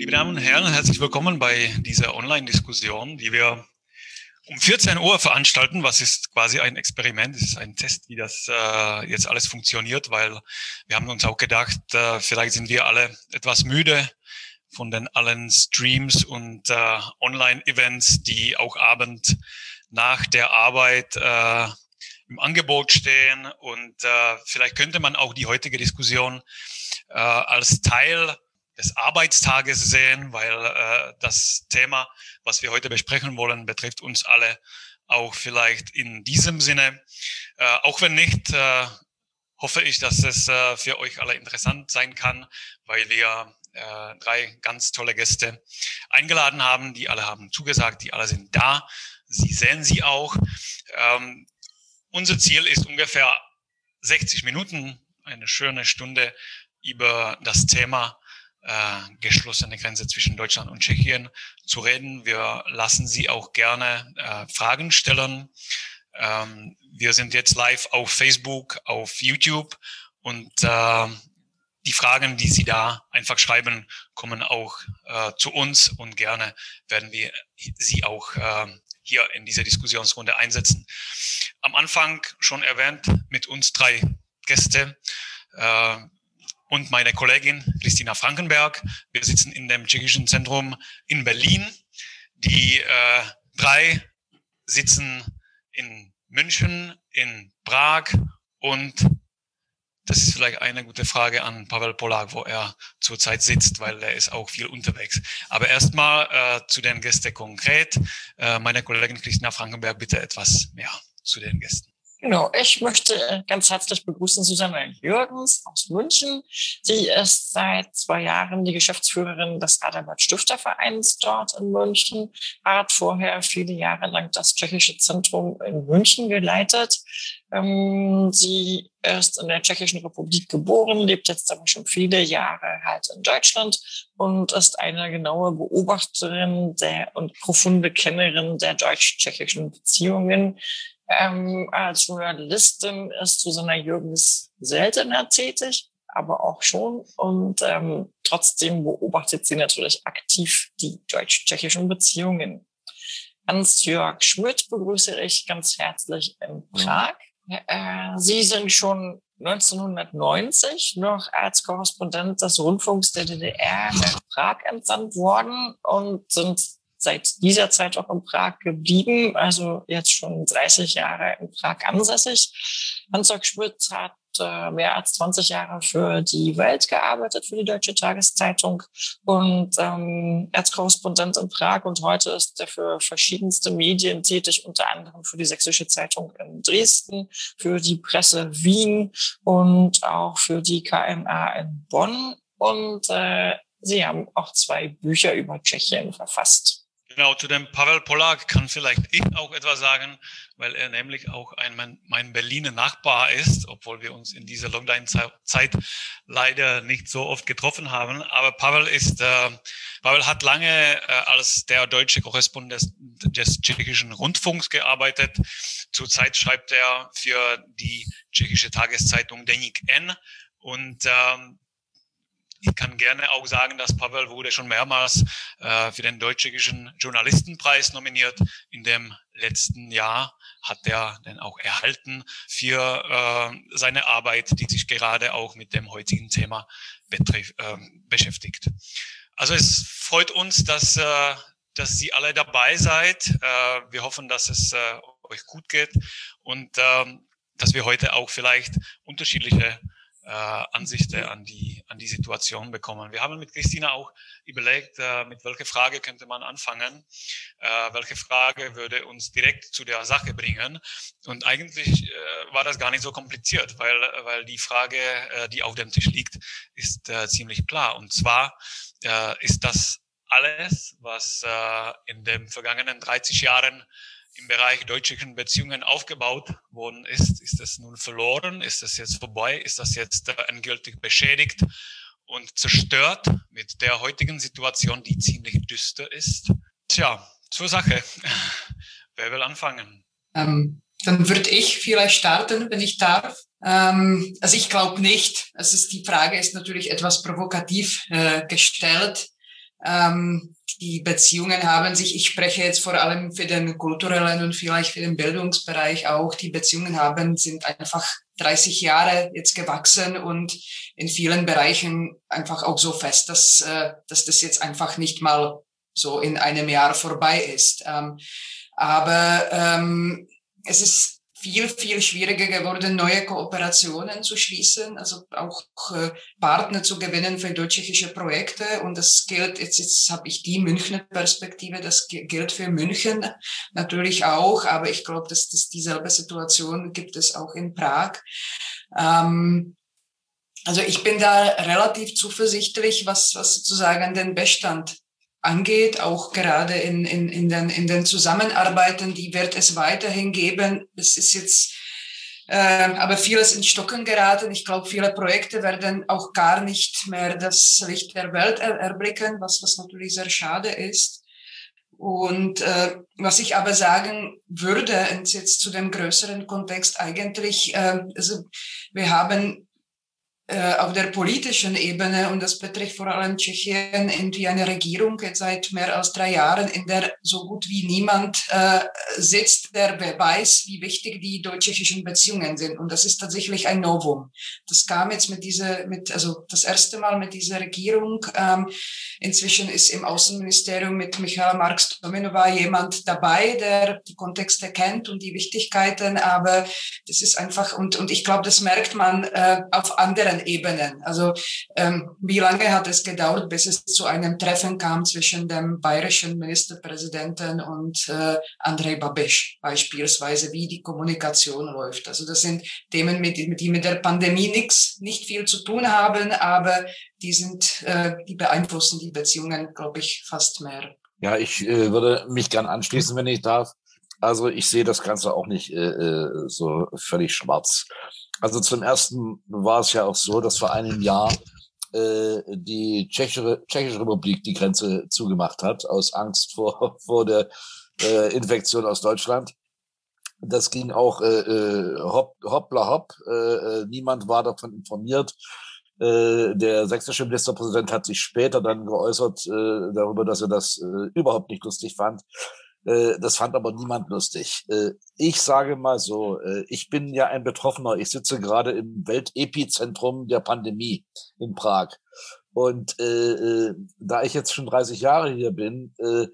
Liebe Damen und Herren, herzlich willkommen bei dieser Online-Diskussion, die wir um 14 Uhr veranstalten. Was ist quasi ein Experiment? Es ist ein Test, wie das äh, jetzt alles funktioniert, weil wir haben uns auch gedacht, äh, vielleicht sind wir alle etwas müde von den allen Streams und äh, Online-Events, die auch abend nach der Arbeit äh, im Angebot stehen. Und äh, vielleicht könnte man auch die heutige Diskussion äh, als Teil des Arbeitstages sehen, weil äh, das Thema, was wir heute besprechen wollen, betrifft uns alle auch vielleicht in diesem Sinne. Äh, auch wenn nicht, äh, hoffe ich, dass es äh, für euch alle interessant sein kann, weil wir äh, drei ganz tolle Gäste eingeladen haben. Die alle haben zugesagt, die alle sind da. Sie sehen sie auch. Ähm, unser Ziel ist ungefähr 60 Minuten, eine schöne Stunde über das Thema äh, geschlossene Grenze zwischen Deutschland und Tschechien zu reden. Wir lassen Sie auch gerne äh, Fragen stellen. Ähm, wir sind jetzt live auf Facebook, auf YouTube und äh, die Fragen, die Sie da einfach schreiben, kommen auch äh, zu uns und gerne werden wir Sie auch äh, hier in dieser Diskussionsrunde einsetzen. Am Anfang schon erwähnt mit uns drei Gäste. Äh, und meine Kollegin Christina Frankenberg. Wir sitzen in dem Tschechischen Zentrum in Berlin. Die äh, drei sitzen in München, in Prag und das ist vielleicht eine gute Frage an Pavel Polak, wo er zurzeit sitzt, weil er ist auch viel unterwegs. Aber erstmal äh, zu den Gästen konkret. Äh, meine Kollegin Christina Frankenberg, bitte etwas mehr zu den Gästen. Genau, ich möchte ganz herzlich begrüßen Susanne Jürgens aus München. Sie ist seit zwei Jahren die Geschäftsführerin des Adelbert Stiftervereins dort in München, hat vorher viele Jahre lang das Tschechische Zentrum in München geleitet. Ähm, sie ist in der Tschechischen Republik geboren, lebt jetzt aber schon viele Jahre halt in Deutschland und ist eine genaue Beobachterin der und profunde Kennerin der deutsch-tschechischen Beziehungen ähm, als Journalistin ist Susanna Jürgens seltener tätig, aber auch schon. Und ähm, trotzdem beobachtet sie natürlich aktiv die deutsch-tschechischen Beziehungen. Hans-Jörg Schmidt begrüße ich ganz herzlich in Prag. Äh, sie sind schon 1990 noch als Korrespondent des Rundfunks der DDR nach Prag entsandt worden und sind seit dieser Zeit auch in Prag geblieben, also jetzt schon 30 Jahre in Prag ansässig. Hans-Jörg Schmidt hat äh, mehr als 20 Jahre für die Welt gearbeitet, für die Deutsche Tageszeitung und ähm, als Korrespondent in Prag und heute ist er für verschiedenste Medien tätig, unter anderem für die Sächsische Zeitung in Dresden, für die Presse Wien und auch für die KMA in Bonn und äh, Sie haben auch zwei Bücher über Tschechien verfasst. Genau, zu dem Pavel Polak kann vielleicht ich auch etwas sagen, weil er nämlich auch ein, mein, mein Berliner Nachbar ist, obwohl wir uns in dieser Lockdown-Zeit leider nicht so oft getroffen haben. Aber Pavel ist, äh, Pavel hat lange äh, als der deutsche Korrespondent des, des tschechischen Rundfunks gearbeitet. Zurzeit schreibt er für die tschechische Tageszeitung Denik N und ähm, ich kann gerne auch sagen, dass Pavel wurde schon mehrmals äh, für den Deutsch-Tschechischen Journalistenpreis nominiert. In dem letzten Jahr hat er den auch erhalten für äh, seine Arbeit, die sich gerade auch mit dem heutigen Thema betrifft, äh, beschäftigt. Also es freut uns, dass, äh, dass Sie alle dabei seid. Äh, wir hoffen, dass es äh, euch gut geht und äh, dass wir heute auch vielleicht unterschiedliche äh, Ansichten an die, an die Situation bekommen. Wir haben mit Christina auch überlegt, äh, mit welcher Frage könnte man anfangen, äh, welche Frage würde uns direkt zu der Sache bringen. Und eigentlich äh, war das gar nicht so kompliziert, weil, weil die Frage, äh, die auf dem Tisch liegt, ist äh, ziemlich klar. Und zwar äh, ist das alles, was äh, in den vergangenen 30 Jahren im Bereich deutschen Beziehungen aufgebaut worden ist. Ist das nun verloren? Ist das jetzt vorbei? Ist das jetzt äh, endgültig beschädigt und zerstört mit der heutigen Situation, die ziemlich düster ist? Tja, zur Sache. Wer will anfangen? Ähm, dann würde ich vielleicht starten, wenn ich darf. Ähm, also ich glaube nicht. Also die Frage ist natürlich etwas provokativ äh, gestellt. Ähm, die Beziehungen haben sich, ich spreche jetzt vor allem für den kulturellen und vielleicht für den Bildungsbereich auch, die Beziehungen haben, sind einfach 30 Jahre jetzt gewachsen und in vielen Bereichen einfach auch so fest, dass, äh, dass das jetzt einfach nicht mal so in einem Jahr vorbei ist. Ähm, aber ähm, es ist viel, viel schwieriger geworden, neue Kooperationen zu schließen, also auch äh, Partner zu gewinnen für deutsch-tschechische Projekte. Und das gilt, jetzt, jetzt habe ich die Münchner Perspektive, das gilt für München natürlich auch, aber ich glaube, dass, dass dieselbe Situation gibt es auch in Prag. Ähm, also ich bin da relativ zuversichtlich, was, was sozusagen den Bestand angeht, auch gerade in, in, in, den, in den Zusammenarbeiten, die wird es weiterhin geben. Es ist jetzt äh, aber vieles in Stocken geraten. Ich glaube, viele Projekte werden auch gar nicht mehr das Licht der Welt er erblicken, was, was natürlich sehr schade ist. Und äh, was ich aber sagen würde, jetzt zu dem größeren Kontext eigentlich, äh, also wir haben auf der politischen Ebene, und das betrifft vor allem Tschechien, irgendwie eine Regierung jetzt seit mehr als drei Jahren, in der so gut wie niemand äh, sitzt, der weiß, wie wichtig die deutsch-tschechischen Beziehungen sind. Und das ist tatsächlich ein Novum. Das kam jetzt mit dieser, mit, also das erste Mal mit dieser Regierung. Ähm, inzwischen ist im Außenministerium mit Michaela Marx-Dominova jemand dabei, der die Kontexte kennt und die Wichtigkeiten, aber das ist einfach, und, und ich glaube, das merkt man äh, auf anderen Ebenen. Also ähm, wie lange hat es gedauert, bis es zu einem Treffen kam zwischen dem bayerischen Ministerpräsidenten und äh, Andrei Babiš beispielsweise, wie die Kommunikation läuft. Also das sind Themen, mit, die mit der Pandemie nichts, nicht viel zu tun haben, aber die sind, äh, die beeinflussen die Beziehungen, glaube ich, fast mehr. Ja, ich äh, würde mich gern anschließen, wenn ich darf. Also ich sehe das Ganze auch nicht äh, äh so völlig schwarz. Also zum ersten war es ja auch so, dass vor einem Jahr äh, die Tschechische, Tschechische Republik die Grenze zugemacht hat, aus Angst vor, vor der äh, Infektion aus Deutschland. Das ging auch äh, äh hopp, hoppla hopp. Äh, äh, niemand war davon informiert. Äh, der sächsische Ministerpräsident hat sich später dann geäußert äh, darüber, dass er das äh, überhaupt nicht lustig fand. Äh, das fand aber niemand lustig. Äh, ich sage mal so, äh, ich bin ja ein Betroffener. Ich sitze gerade im Weltepizentrum der Pandemie in Prag. Und äh, da ich jetzt schon 30 Jahre hier bin, äh,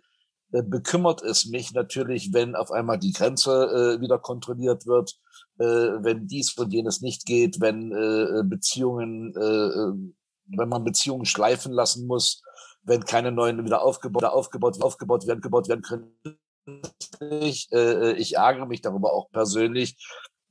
bekümmert es mich natürlich, wenn auf einmal die Grenze äh, wieder kontrolliert wird, äh, wenn dies und jenes nicht geht, wenn äh, Beziehungen, äh, wenn man Beziehungen schleifen lassen muss, wenn keine neuen wieder aufgebaut, aufgebaut, aufgebaut werden, gebaut werden können. Ich, äh, ich ärgere mich darüber auch persönlich.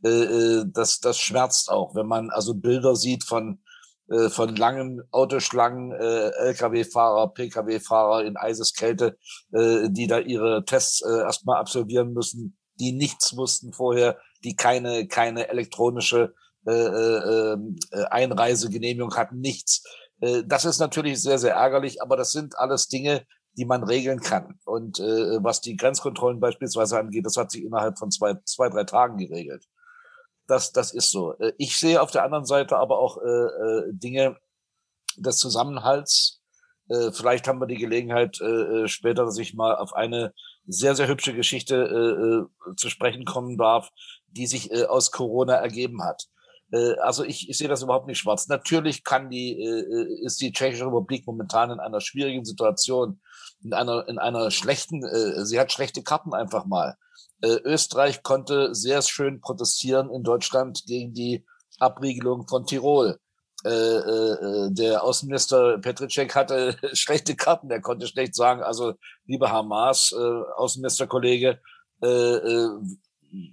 Äh, äh, das, das schmerzt auch, wenn man also Bilder sieht von äh, von langen Autoschlangen, äh, Lkw-Fahrer, Pkw-Fahrer in Eiseskälte, äh, die da ihre Tests äh, erstmal absolvieren müssen, die nichts wussten vorher, die keine keine elektronische äh, äh, ähm, Einreisegenehmigung hatten, nichts. Äh, das ist natürlich sehr, sehr ärgerlich, aber das sind alles Dinge, die man regeln kann. Und äh, was die Grenzkontrollen beispielsweise angeht, das hat sich innerhalb von zwei, zwei drei Tagen geregelt. Das, das ist so. Äh, ich sehe auf der anderen Seite aber auch äh, äh, Dinge des Zusammenhalts. Äh, vielleicht haben wir die Gelegenheit, äh, später, dass ich mal auf eine sehr, sehr hübsche Geschichte äh, zu sprechen kommen darf, die sich äh, aus Corona ergeben hat. Äh, also ich, ich sehe das überhaupt nicht schwarz. Natürlich kann die, äh, ist die Tschechische Republik momentan in einer schwierigen Situation, in einer, in einer schlechten, äh, sie hat schlechte Karten einfach mal. Österreich konnte sehr schön protestieren in Deutschland gegen die Abriegelung von Tirol. der Außenminister Petricek hatte schlechte Karten. Er konnte schlecht sagen, also lieber Hamas, Außenministerkollege,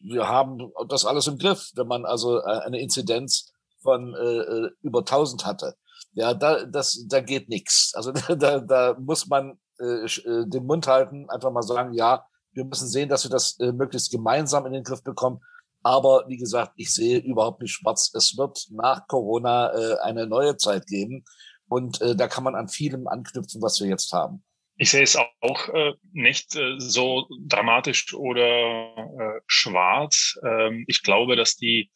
wir haben das alles im Griff, wenn man also äh, eine Inzidenz von äh, äh über 1000 hatte. Ja, da, das, da geht nichts. Also da, da muss man äh, äh, den Mund halten, einfach mal sagen, ja, wir müssen sehen, dass wir das äh, möglichst gemeinsam in den Griff bekommen. Aber wie gesagt, ich sehe überhaupt nicht schwarz. Es wird nach Corona äh, eine neue Zeit geben. Und äh, da kann man an vielem anknüpfen, was wir jetzt haben. Ich sehe es auch äh, nicht äh, so dramatisch oder äh, schwarz. Ähm, ich glaube, dass die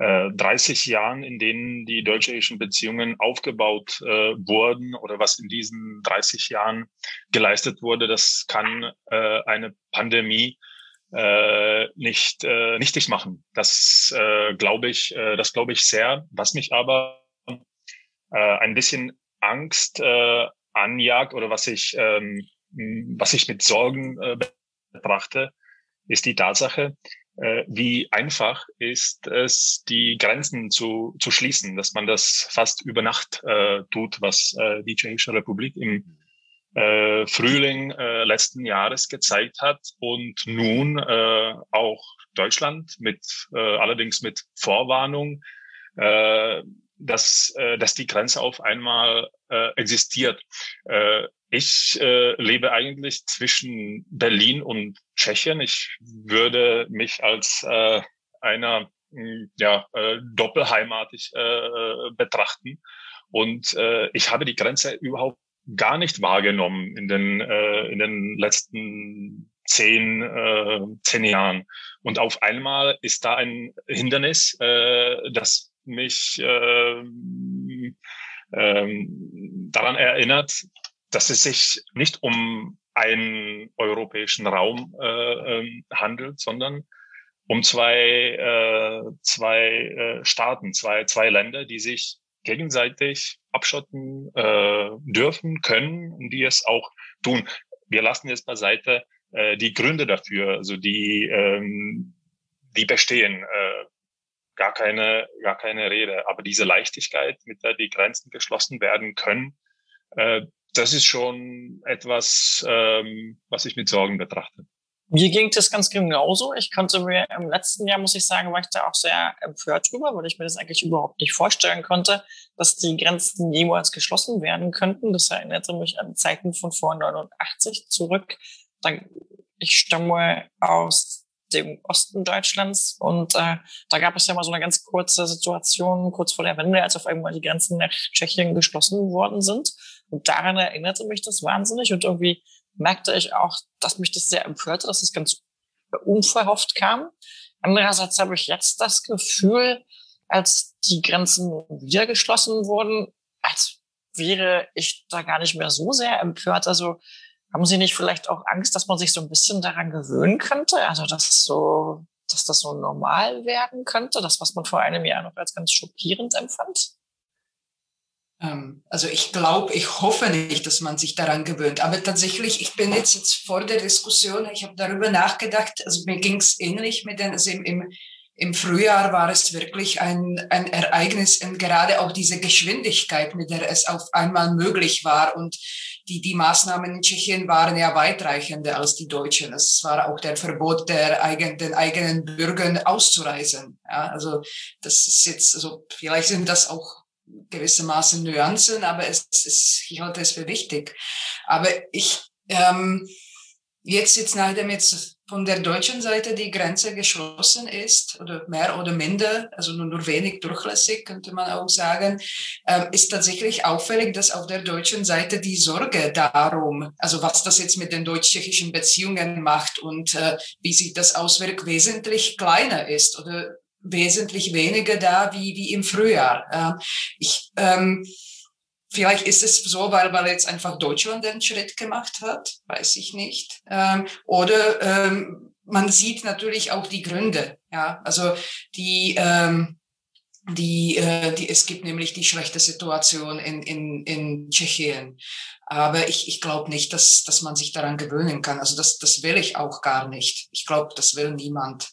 äh, 30 Jahren, in denen die deutsch-tschechischen Beziehungen aufgebaut äh, wurden oder was in diesen 30 Jahren geleistet wurde, das kann äh, eine Pandemie äh, nicht äh, nichtig machen. Das äh, glaube ich, äh, das glaube ich sehr. Was mich aber äh, ein bisschen Angst äh, anjagt oder was ich ähm, was ich mit Sorgen äh, betrachte, ist die Tatsache, äh, wie einfach ist es, die Grenzen zu, zu schließen, dass man das fast über Nacht äh, tut, was äh, die Tschechische Republik im äh, Frühling äh, letzten Jahres gezeigt hat und nun äh, auch Deutschland mit äh, allerdings mit Vorwarnung, äh, dass, äh, dass die Grenze auf einmal äh, existiert. Äh, ich äh, lebe eigentlich zwischen Berlin und Tschechien. Ich würde mich als äh, einer hm, ja, äh, doppelheimatig äh, betrachten. Und äh, ich habe die Grenze überhaupt gar nicht wahrgenommen in den, äh, in den letzten zehn, äh, zehn Jahren. Und auf einmal ist da ein Hindernis, äh, das mich äh, äh, daran erinnert, dass es sich nicht um einen europäischen Raum äh, ähm, handelt, sondern um zwei, äh, zwei äh, Staaten, zwei, zwei Länder, die sich gegenseitig abschotten äh, dürfen, können und die es auch tun. Wir lassen jetzt beiseite äh, die Gründe dafür, also die, ähm, die bestehen. Äh, gar keine, gar keine Rede. Aber diese Leichtigkeit, mit der die Grenzen geschlossen werden können, äh, das ist schon etwas, ähm, was ich mit Sorgen betrachte. Mir ging das ganz genauso. Ich konnte mir im letzten Jahr, muss ich sagen, war ich da auch sehr empört drüber, weil ich mir das eigentlich überhaupt nicht vorstellen konnte, dass die Grenzen jemals geschlossen werden könnten. Das erinnerte mich an Zeiten von vor 89 zurück. Ich stamme aus dem Osten Deutschlands und äh, da gab es ja mal so eine ganz kurze Situation kurz vor der Wende, als auf einmal die Grenzen nach Tschechien geschlossen worden sind. Und daran erinnerte mich das wahnsinnig und irgendwie merkte ich auch, dass mich das sehr empörte, dass es das ganz unverhofft kam. Andererseits habe ich jetzt das Gefühl, als die Grenzen wieder geschlossen wurden, als wäre ich da gar nicht mehr so sehr empört. Also haben Sie nicht vielleicht auch Angst, dass man sich so ein bisschen daran gewöhnen könnte? Also dass so, dass das so normal werden könnte, das, was man vor einem Jahr noch als ganz schockierend empfand? Ähm, also ich glaube, ich hoffe nicht, dass man sich daran gewöhnt. Aber tatsächlich, ich bin jetzt, jetzt vor der Diskussion, ich habe darüber nachgedacht, also mir ging es ähnlich mit den, also im, im, im Frühjahr war es wirklich ein, ein Ereignis, und gerade auch diese Geschwindigkeit, mit der es auf einmal möglich war. Und die, die Maßnahmen in Tschechien waren ja weitreichender als die deutschen. Es war auch der Verbot der eigenen, den eigenen Bürgern auszureisen. Ja, also das ist jetzt, also vielleicht sind das auch gewissermaßen Nuancen, aber es ist, ich halte es für wichtig. Aber ich, ähm, jetzt, jetzt nachdem jetzt von der deutschen Seite die Grenze geschlossen ist, oder mehr oder minder, also nur, nur wenig durchlässig, könnte man auch sagen, äh, ist tatsächlich auffällig, dass auf der deutschen Seite die Sorge darum, also was das jetzt mit den deutsch-tschechischen Beziehungen macht und äh, wie sich das auswirkt, wesentlich kleiner ist oder wesentlich weniger da wie, wie im Frühjahr. Äh, ich, ähm, vielleicht ist es so, weil, weil jetzt einfach Deutschland den Schritt gemacht hat, weiß ich nicht. Ähm, oder ähm, man sieht natürlich auch die Gründe. Ja, also die ähm, die, äh, die, es gibt nämlich die schlechte Situation in, in, in Tschechien. Aber ich, ich glaube nicht, dass, dass man sich daran gewöhnen kann. Also das, das will ich auch gar nicht. Ich glaube, das will niemand.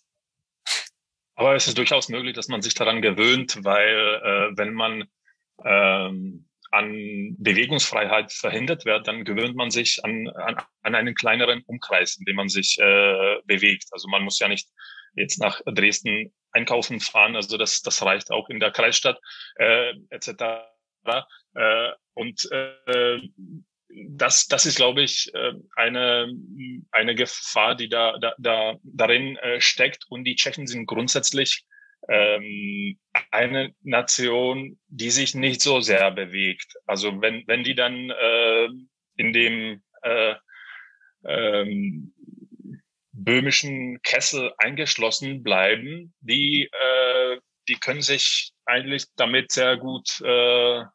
Aber es ist durchaus möglich, dass man sich daran gewöhnt, weil äh, wenn man ähm, an Bewegungsfreiheit verhindert wird, dann gewöhnt man sich an, an, an einen kleineren Umkreis, in dem man sich äh, bewegt. Also man muss ja nicht jetzt nach Dresden einkaufen fahren, also das, das reicht auch in der Kreisstadt äh, etc. Äh, und äh, das, das ist, glaube ich, äh, eine, eine Gefahr, die da, da, da darin äh, steckt. Und die Tschechen sind grundsätzlich ähm, eine Nation, die sich nicht so sehr bewegt. Also wenn, wenn die dann äh, in dem äh, ähm, böhmischen Kessel eingeschlossen bleiben, die äh, die können sich eigentlich damit sehr gut äh, äh,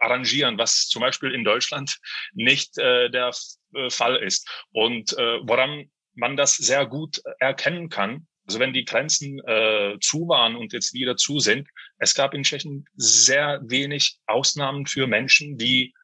arrangieren, was zum Beispiel in Deutschland nicht äh, der äh, Fall ist. Und äh, woran man das sehr gut erkennen kann, also wenn die Grenzen äh, zu waren und jetzt wieder zu sind, es gab in Tschechien sehr wenig Ausnahmen für Menschen, die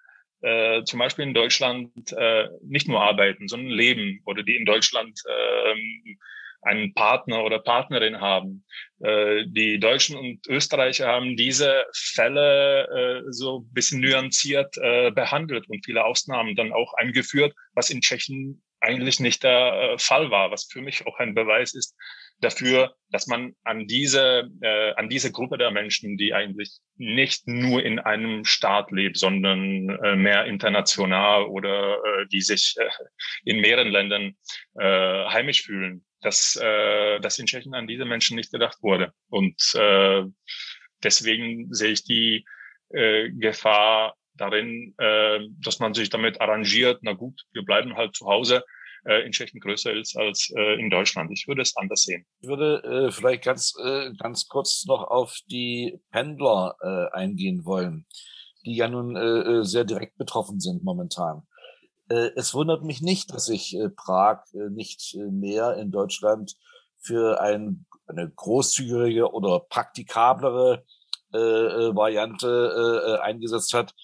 äh, zum Beispiel in Deutschland äh, nicht nur arbeiten, sondern leben oder die in Deutschland äh, einen Partner oder Partnerin haben. Äh, die Deutschen und Österreicher haben diese Fälle äh, so bisschen nuanciert äh, behandelt und viele Ausnahmen dann auch eingeführt, was in Tschechien eigentlich nicht der äh, Fall war, was für mich auch ein Beweis ist, dafür, dass man an diese, äh, an diese Gruppe der Menschen, die eigentlich nicht nur in einem Staat lebt, sondern äh, mehr international oder äh, die sich äh, in mehreren Ländern äh, heimisch fühlen, dass, äh, dass in Tschechien an diese Menschen nicht gedacht wurde. Und äh, deswegen sehe ich die äh, Gefahr darin, äh, dass man sich damit arrangiert, na gut, wir bleiben halt zu Hause, äh, in Tschechien größer ist als äh, in Deutschland. Ich würde es anders sehen. Ich würde äh, vielleicht ganz, äh, ganz kurz noch auf die Pendler äh, eingehen wollen, die ja nun äh, äh sehr direkt betroffen sind momentan. Äh, es wundert mich nicht, dass sich äh, Prag äh, nicht äh, mehr in Deutschland für ein, eine großzügige oder praktikablere äh, äh Variante äh, eingesetzt hat.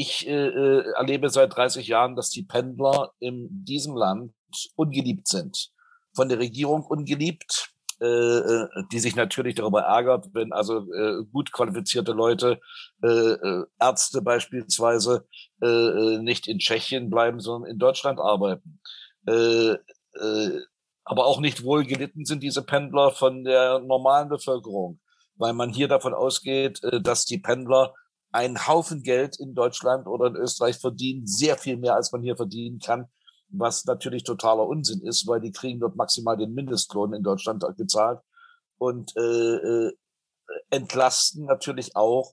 Ich äh, äh erlebe seit 30 Jahren, dass die Pendler in diesem Land ungeliebt sind. Von der Regierung ungeliebt, äh, äh, die sich natürlich darüber ärgert, wenn also äh, gut qualifizierte Leute, äh, äh, Ärzte beispielsweise, äh, nicht in Tschechien bleiben, sondern in Deutschland arbeiten. Äh, äh, aber auch nicht wohl gelitten sind diese Pendler von der normalen Bevölkerung, weil man hier davon ausgeht, dass die Pendler einen Haufen Geld in Deutschland oder in Österreich verdienen, sehr viel mehr, als man hier verdienen kann, was natürlich totaler Unsinn ist, weil die kriegen dort maximal den Mindestlohn in Deutschland gezahlt und äh, äh, entlasten natürlich auch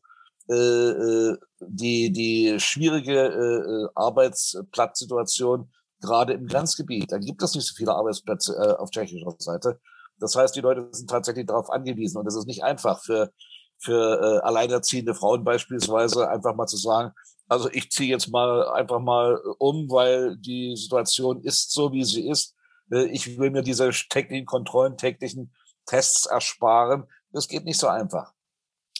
äh, äh die die schwierige äh, Arbeitsplatzsituation gerade im Grenzgebiet. Da gibt es nicht so viele Arbeitsplätze äh, auf tschechischer Seite. Das heißt, die Leute sind tatsächlich darauf angewiesen und es ist nicht einfach für für äh, alleinerziehende Frauen beispielsweise einfach mal zu sagen, also ich ziehe jetzt mal einfach mal um, weil die Situation ist so, wie sie ist. Äh, ich will mir diese täglichen Kontrollen, täglichen Tests ersparen. Das geht nicht so einfach.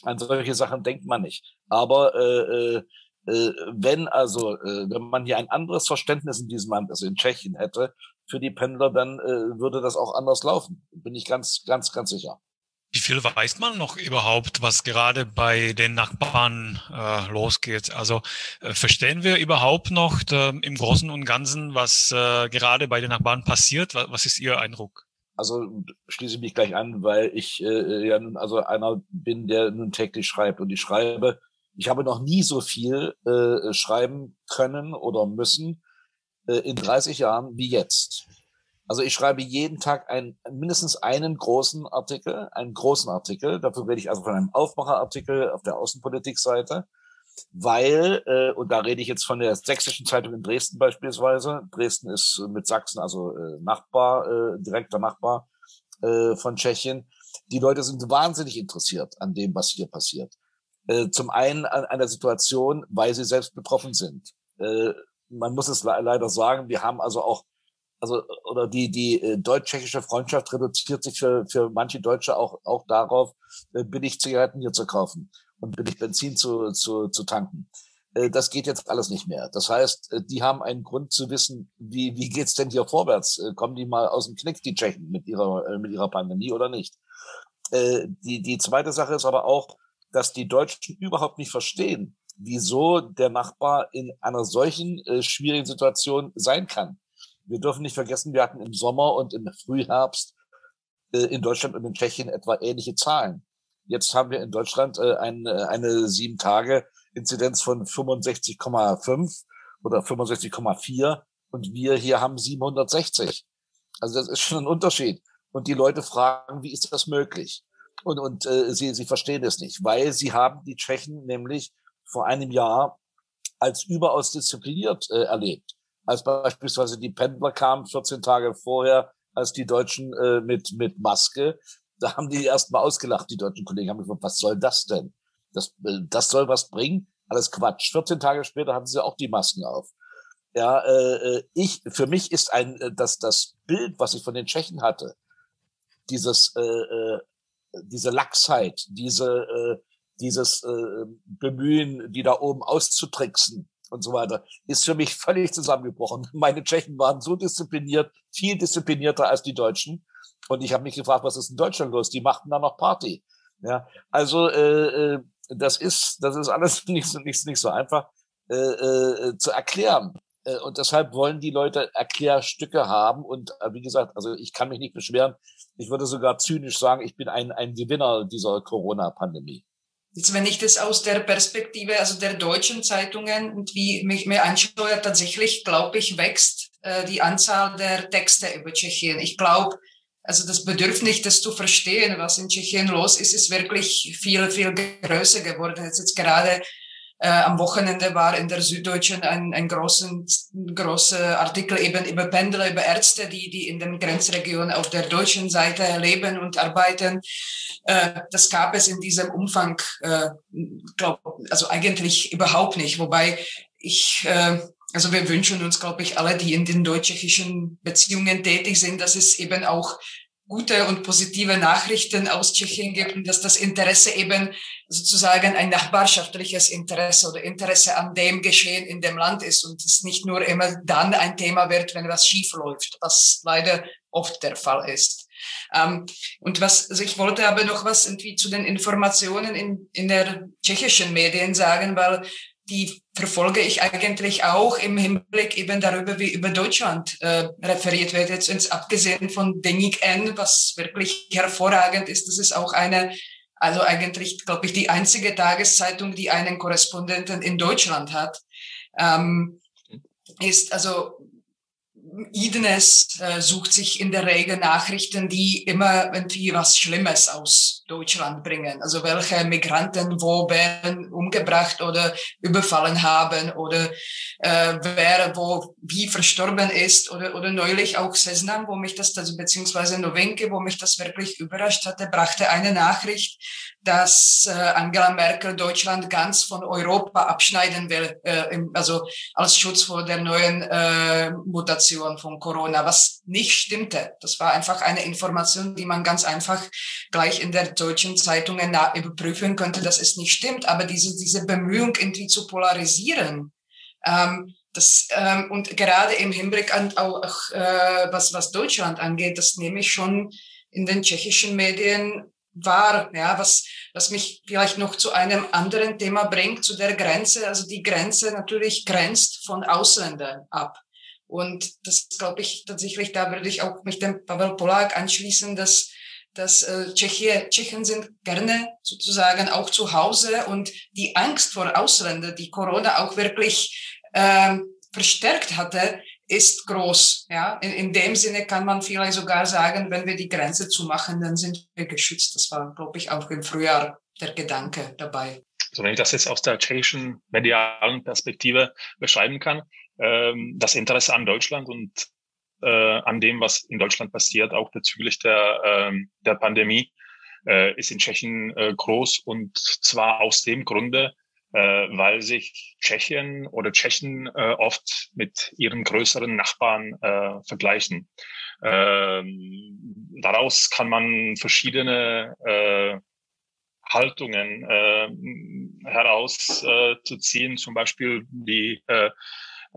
An solche Sachen denkt man nicht. Aber äh, äh, äh, wenn also, äh, wenn man hier ein anderes Verständnis in diesem Land, also in Tschechien hätte, für die Pendler, dann äh, würde das auch anders laufen. Bin ich ganz, ganz, ganz sicher. Wie viel weiß man noch überhaupt, was gerade bei den Nachbarn äh, losgeht? Also äh, verstehen wir überhaupt noch äh, im Großen und Ganzen, was äh, gerade bei den Nachbarn passiert? Was, was ist Ihr Eindruck? Also schließe ich mich gleich an, weil ich äh, ja nun also einer bin, der nun täglich schreibt und ich schreibe. Ich habe noch nie so viel äh, schreiben können oder müssen äh, in 30 Jahren wie jetzt. Also ich schreibe jeden Tag ein, mindestens einen großen Artikel, einen großen Artikel. Dafür rede ich also von einem Aufmacherartikel auf der Außenpolitikseite, weil, äh, und da rede ich jetzt von der sächsischen Zeitung in Dresden beispielsweise. Dresden ist mit Sachsen, also äh, Nachbar, äh, direkter Nachbar äh, von Tschechien. Die Leute sind wahnsinnig interessiert an dem, was hier passiert. Äh, zum einen an einer Situation, weil sie selbst betroffen sind. Äh, man muss es leider sagen, wir haben also auch also oder die die äh, deutsch-tschechische Freundschaft reduziert sich für für manche Deutsche auch auch darauf, äh, billig Zigaretten hier zu kaufen und billig Benzin zu zu, zu tanken. Äh, das geht jetzt alles nicht mehr. Das heißt, die haben einen Grund zu wissen, wie wie geht's denn hier vorwärts? Kommen die mal aus dem Knick die Tschechen mit ihrer mit ihrer Pandemie oder nicht? Die die zweite Sache ist aber auch, dass die Deutschen überhaupt nicht verstehen, wieso der Nachbar in einer solchen schwierigen Situation sein kann wir dürfen nicht vergessen, wir hatten im Sommer und im Frühherbst äh, in Deutschland und in Tschechien etwa ähnliche Zahlen. Jetzt haben wir in Deutschland äh, eine, äh, eine sieben Tage Inzidenz von 65,5 oder 65,4 und wir hier haben 760. Also das ist schon ein Unterschied. Und die Leute fragen, wie ist das möglich? Und, und äh, sie, sie verstehen es nicht, weil sie haben die Tschechen nämlich vor einem Jahr als überaus diszipliniert äh, erlebt als beispielsweise die Pendler kamen 14 Tage vorher als die Deutschen äh, mit, mit Maske. Da haben die erst mal ausgelacht, die deutschen Kollegen haben gesagt, was soll das denn? Das, äh, das soll was bringen? Alles Quatsch. 14 Tage später hatten sie auch die Masken auf. Ja, äh, äh ich, für mich ist ein, äh, das, das Bild, was ich von den Tschechen hatte, dieses, äh, diese Lachsheit, diese, äh, dieses äh, Bemühen, die da oben auszutricksen und so weiter, ist für mich völlig zusammengebrochen. Meine Tschechen waren so diszipliniert, viel disziplinierter als die Deutschen. Und ich habe mich gefragt, was ist in Deutschland los? Die machten da noch Party. Ja, also äh, äh, das ist das ist alles nicht so nicht, nicht so einfach äh, äh, zu erklären. Äh, und deshalb wollen die Leute Erklärstücke haben. Und äh, wie gesagt, also ich kann mich nicht beschweren. Ich würde sogar zynisch sagen, ich bin ein, ein Gewinner dieser Corona-Pandemie. Jetzt, wenn ich das aus der Perspektive, also der deutschen Zeitungen und wie mich mir anschaue, tatsächlich, glaube ich, wächst äh, die Anzahl der Texte über Tschechien. Ich glaube, also das Bedürfnis, das zu verstehen, was in Tschechien los ist, ist wirklich viel, viel größer geworden. Jetzt, jetzt gerade äh, am Wochenende war in der Süddeutschen ein, ein großen, großer Artikel eben über Pendler, über Ärzte, die, die in den Grenzregionen auf der deutschen Seite leben und arbeiten. Äh, das gab es in diesem Umfang, äh, glaub, also eigentlich überhaupt nicht. Wobei ich, äh, also wir wünschen uns, glaube ich, alle, die in den deutsch-tschechischen Beziehungen tätig sind, dass es eben auch gute und positive Nachrichten aus Tschechien gibt und dass das Interesse eben sozusagen ein nachbarschaftliches Interesse oder Interesse an dem Geschehen in dem Land ist und es nicht nur immer dann ein Thema wird, wenn was schief läuft, was leider oft der Fall ist. Ähm, und was, also ich wollte aber noch was irgendwie zu den Informationen in, in der tschechischen Medien sagen, weil die verfolge ich eigentlich auch im Hinblick eben darüber, wie über Deutschland äh, referiert wird. Jetzt ins abgesehen von Denik N, was wirklich hervorragend ist, das ist auch eine, also eigentlich, glaube ich, die einzige Tageszeitung, die einen Korrespondenten in Deutschland hat. Ähm, ist also Idnes äh, sucht sich in der Regel Nachrichten, die immer irgendwie was Schlimmes aus Deutschland bringen. Also welche Migranten wo werden umgebracht oder überfallen haben oder äh, wer wo wie verstorben ist oder oder neulich auch Sesnam, wo mich das also beziehungsweise Novenke, wo mich das wirklich überrascht hatte, brachte eine Nachricht, dass äh, Angela Merkel Deutschland ganz von Europa abschneiden will, äh, im, also als Schutz vor der neuen äh, Mutation von Corona, was nicht stimmte. Das war einfach eine Information, die man ganz einfach gleich in der deutschen Zeitungen überprüfen könnte, dass es nicht stimmt. Aber diese, diese Bemühung, irgendwie zu polarisieren, ähm, das, ähm, und gerade im Hinblick an auch, äh, was, was Deutschland angeht, das nehme ich schon in den tschechischen Medien war, ja, was, was mich vielleicht noch zu einem anderen Thema bringt, zu der Grenze. Also die Grenze natürlich grenzt von Ausländern ab. Und das glaube ich tatsächlich, da würde ich auch mich dem Pavel Polak anschließen, dass dass äh, Tschechien, Tschechen sind gerne sozusagen auch zu Hause und die Angst vor Ausländern, die Corona auch wirklich ähm, verstärkt hatte, ist groß. Ja, in, in dem Sinne kann man vielleicht sogar sagen, wenn wir die Grenze zumachen, dann sind wir geschützt. Das war, glaube ich, auch im Frühjahr der Gedanke dabei. Also wenn ich das jetzt aus der tschechischen medialen Perspektive beschreiben kann, ähm, das Interesse an Deutschland und äh, an dem, was in Deutschland passiert, auch bezüglich der, ähm, der Pandemie, äh, ist in Tschechien äh, groß und zwar aus dem Grunde, äh, weil sich Tschechien oder Tschechen äh, oft mit ihren größeren Nachbarn äh, vergleichen. Ähm, daraus kann man verschiedene äh, Haltungen äh, herauszuziehen, äh, zum Beispiel die äh,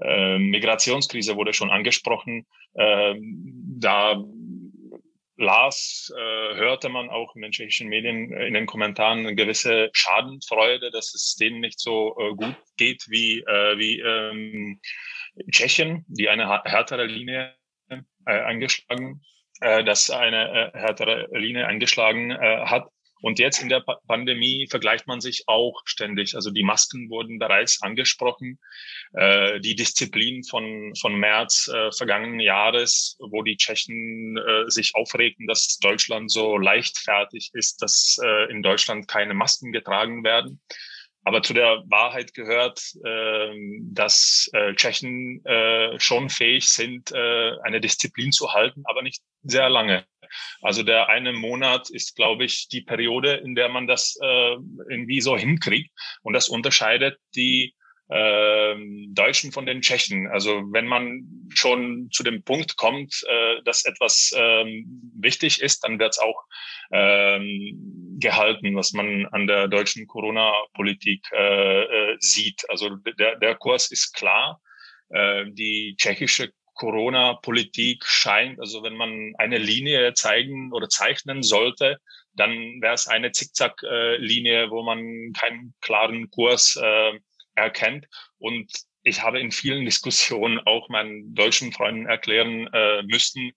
äh, Migrationskrise wurde schon angesprochen. Äh, da las, äh, hörte man auch in den tschechischen Medien äh, in den Kommentaren eine gewisse Schadenfreude, dass es denen nicht so äh, gut geht wie, wie ähm, Tschechien, die eine härtere Linie eingeschlagen, äh, dass eine härtere Linie eingeschlagen äh, hat. Und jetzt in der Pandemie vergleicht man sich auch ständig. Also die Masken wurden bereits angesprochen. Äh, die Disziplin von, von März äh, vergangenen Jahres, wo die Tschechen äh, sich aufregten, dass Deutschland so leichtfertig ist, dass äh, in Deutschland keine Masken getragen werden. Aber zu der Wahrheit gehört, äh, dass äh, Tschechen äh, schon fähig sind, eine Disziplin zu halten, aber nicht sehr lange. Also der eine Monat ist, glaube ich, die Periode, in der man das äh, irgendwie so hinkriegt. Und das unterscheidet die äh, Deutschen von den Tschechen. Also wenn man schon zu dem Punkt kommt, äh, dass etwas ähm, wichtig ist, dann wird es auch ähm, gehalten, was man an der deutschen Corona-Politik äh, äh, sieht. Also der, der Kurs ist klar. Äh, die tschechische Corona-Politik scheint, also wenn man eine Linie zeigen oder zeichnen sollte, dann wäre es eine Zickzack-Linie, wo man keinen klaren Kurs äh, erkennt. Und ich habe in vielen Diskussionen auch meinen deutschen Freunden erklären äh, müssen,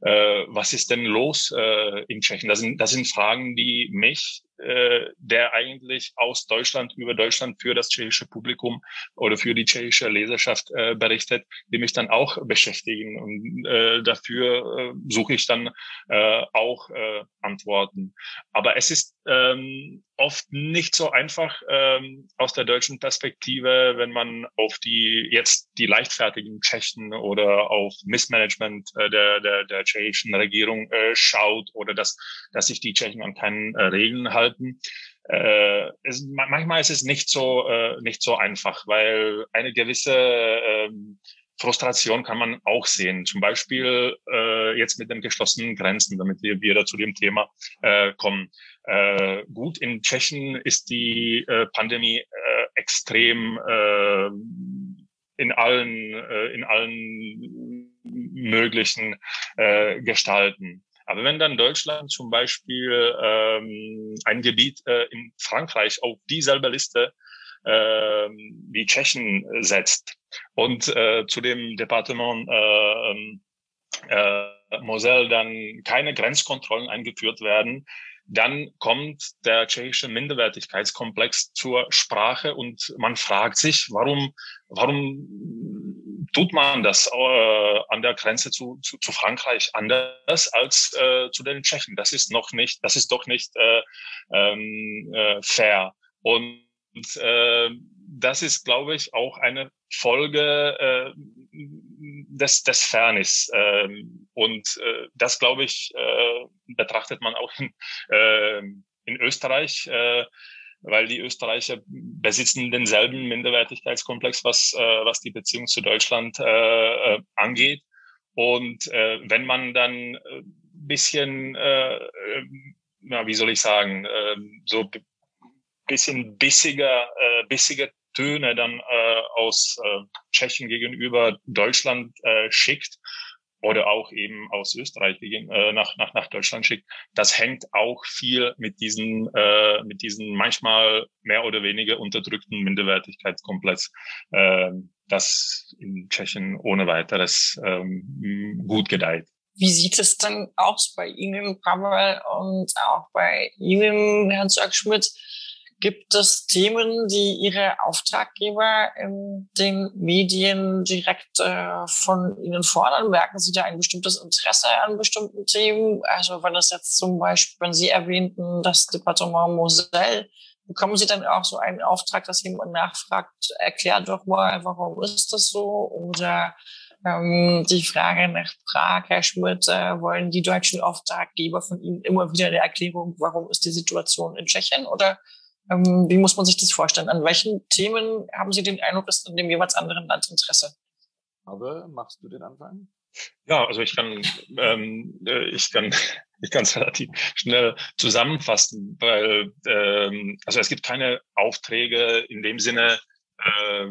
äh, was ist denn los äh, in Tschechien? Das sind, das sind Fragen, die mich äh, der eigentlich aus Deutschland über Deutschland für das tschechische Publikum oder für die tschechische Leserschaft äh, berichtet, die mich dann auch beschäftigen. Und äh, dafür äh, suche ich dann äh, auch äh, Antworten. Aber es ist ähm, oft nicht so einfach ähm, aus der deutschen Perspektive, wenn man auf die jetzt die leichtfertigen Tschechen oder auf Missmanagement äh, der, der, der tschechischen Regierung äh, schaut oder dass, dass sich die Tschechen an keinen äh, Regeln halten. Äh, es, manchmal ist es nicht so, äh, nicht so einfach, weil eine gewisse äh, Frustration kann man auch sehen. Zum Beispiel äh, jetzt mit den geschlossenen Grenzen, damit wir wieder zu dem Thema äh, kommen. Äh, gut, in Tschechien ist die äh, Pandemie äh, extrem äh, in allen, äh, in allen möglichen äh, Gestalten. Aber wenn dann Deutschland zum Beispiel ähm, ein Gebiet äh, in Frankreich auf dieselbe Liste äh, wie Tschechien setzt und äh, zu dem Departement äh, äh, Moselle dann keine Grenzkontrollen eingeführt werden, dann kommt der tschechische Minderwertigkeitskomplex zur Sprache und man fragt sich, warum, warum tut man das äh, an der Grenze zu, zu, zu Frankreich anders als äh, zu den Tschechen? Das ist noch nicht, das ist doch nicht äh, ähm, äh, fair. Und äh, das ist, glaube ich, auch eine Folge äh, des, des Fairness. Ähm, und äh, das, glaube ich, äh, betrachtet man auch in, äh, in Österreich, äh, weil die Österreicher besitzen denselben Minderwertigkeitskomplex, was, äh, was die Beziehung zu Deutschland äh, äh, angeht. Und äh, wenn man dann äh, bisschen, äh, äh, na, wie soll ich sagen, äh, so bisschen bissiger, äh, bissiger Töne dann äh, aus äh, Tschechien gegenüber Deutschland äh, schickt oder auch eben aus Österreich gegen, äh, nach, nach, nach Deutschland schickt, das hängt auch viel mit diesen, äh, mit diesen manchmal mehr oder weniger unterdrückten Minderwertigkeitskomplex, äh, das in Tschechien ohne weiteres ähm, gut gedeiht. Wie sieht es denn aus bei Ihnen, Pavel, und auch bei Ihnen, Herrn Jörg-Schmidt? Gibt es Themen, die Ihre Auftraggeber in den Medien direkt äh, von Ihnen fordern? Merken Sie da ein bestimmtes Interesse an bestimmten Themen? Also wenn das jetzt zum Beispiel, wenn Sie erwähnten, das Departement Moselle, bekommen Sie dann auch so einen Auftrag, dass jemand nachfragt, erklär doch mal, warum ist das so? Oder ähm, die Frage nach Prag, Herr Schmidt, äh, wollen die deutschen Auftraggeber von Ihnen immer wieder eine Erklärung, warum ist die Situation in Tschechien? Oder ähm, wie muss man sich das vorstellen? An welchen Themen haben Sie den Eindruck, ist in dem jeweils anderen Land Interesse? Aber machst du den Anfang? Ja, also ich kann, ähm, äh, ich kann, ich kann es relativ schnell zusammenfassen, weil ähm, also es gibt keine Aufträge in dem Sinne, äh,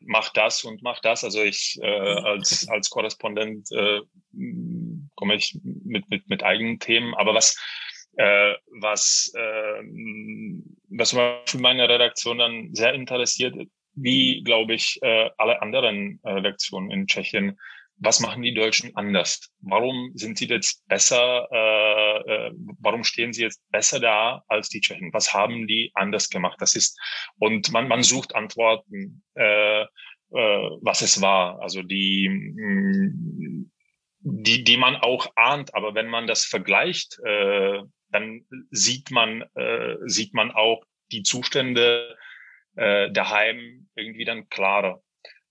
mach das und mach das. Also ich äh, als als Korrespondent äh, komme ich mit mit mit eigenen Themen, aber was äh, was, äh, was zum Beispiel meine Redaktion dann sehr interessiert, wie, glaube ich, äh, alle anderen äh, Redaktionen in Tschechien, was machen die Deutschen anders? Warum sind sie jetzt besser, äh, äh, warum stehen sie jetzt besser da als die Tschechen? Was haben die anders gemacht? Das ist, und man, man sucht Antworten, äh, äh, was es war. Also die, mh, die, die man auch ahnt, aber wenn man das vergleicht, äh, dann sieht man, äh, sieht man auch die Zustände äh, daheim irgendwie dann klarer.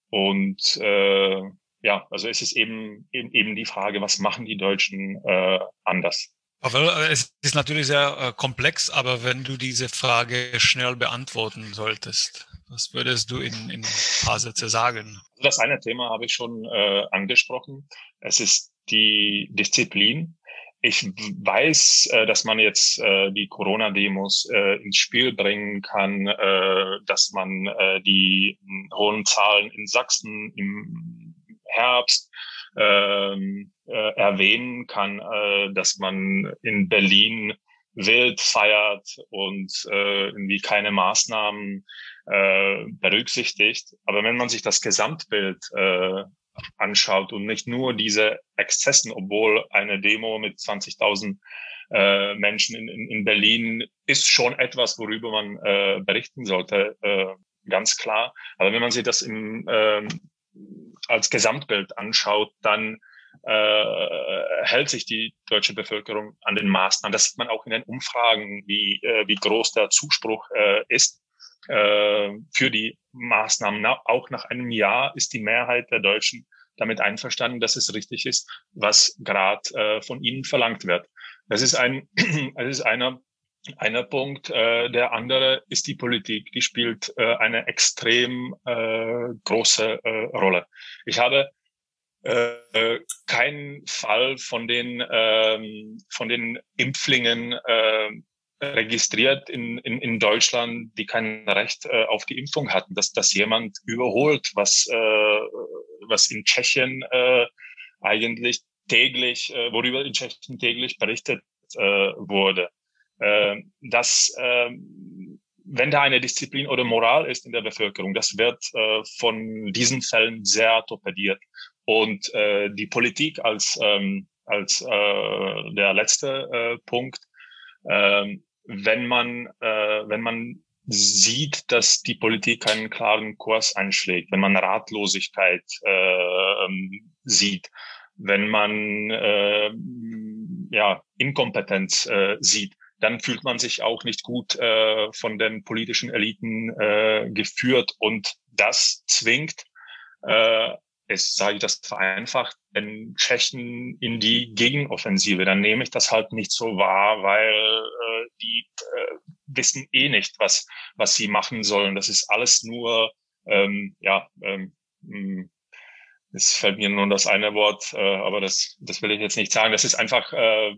Und äh, ja, also es ist eben, eben, eben die Frage, was machen die Deutschen äh, anders? Es ist natürlich sehr äh, komplex, aber wenn du diese Frage schnell beantworten solltest, was würdest du in, in ein paar Sätze sagen? Das eine Thema habe ich schon äh, angesprochen. Es ist die Disziplin. Ich weiß, äh, dass man jetzt äh, die Corona-Demos äh, ins Spiel bringen kann, dass man die hohen Zahlen in Sachsen im Herbst ähm, äh, erwähnen kann, dass man in Berlin wild feiert und äh, irgendwie keine Maßnahmen äh, berücksichtigt. Aber wenn man sich das Gesamtbild äh, anschaut und nicht nur diese Exzessen, obwohl eine Demo mit 20.000 äh, Menschen in, in, in Berlin ist schon etwas, worüber man äh, berichten sollte, äh, ganz klar. Aber wenn man sich das im, äh, als Gesamtbild anschaut, dann äh, hält sich die deutsche Bevölkerung an den Maßnahmen. Das sieht man auch in den Umfragen, wie, äh, wie groß der Zuspruch äh, ist äh, für die Maßnahmen. Na, auch nach einem Jahr ist die Mehrheit der Deutschen damit einverstanden, dass es richtig ist, was gerade äh, von ihnen verlangt wird. Das ist ein, das ist einer einer Punkt. Äh, der andere ist die Politik. Die spielt äh, eine extrem äh, große äh, Rolle. Ich habe äh, keinen Fall von den ähm, von den Impflingen äh, registriert in, in, in Deutschland, die kein Recht äh, auf die Impfung hatten, dass das jemand überholt, was äh, was in Tschechien äh, eigentlich täglich, äh, worüber in Tschechien täglich berichtet äh, wurde äh, dass äh, wenn da eine Disziplin oder Moral ist in der Bevölkerung, das wird äh, von diesen Fällen sehr torpediert. Und äh, die Politik als, ähm, als äh, der letzte äh, Punkt, äh, wenn man, äh, wenn man sieht, dass die Politik keinen klaren Kurs einschlägt, wenn man Ratlosigkeit äh, ähm, sieht, wenn man äh, ja Inkompetenz äh, sieht, dann fühlt man sich auch nicht gut äh, von den politischen Eliten äh, geführt. Und das zwingt, äh, es sage ich das vereinfacht, den Tschechen in die Gegenoffensive. Dann nehme ich das halt nicht so wahr, weil äh, die äh, wissen eh nicht, was, was sie machen sollen. Das ist alles nur, ähm, ja, ähm, hm, es fällt mir nur das eine Wort, äh, aber das, das will ich jetzt nicht sagen. Das ist einfach äh,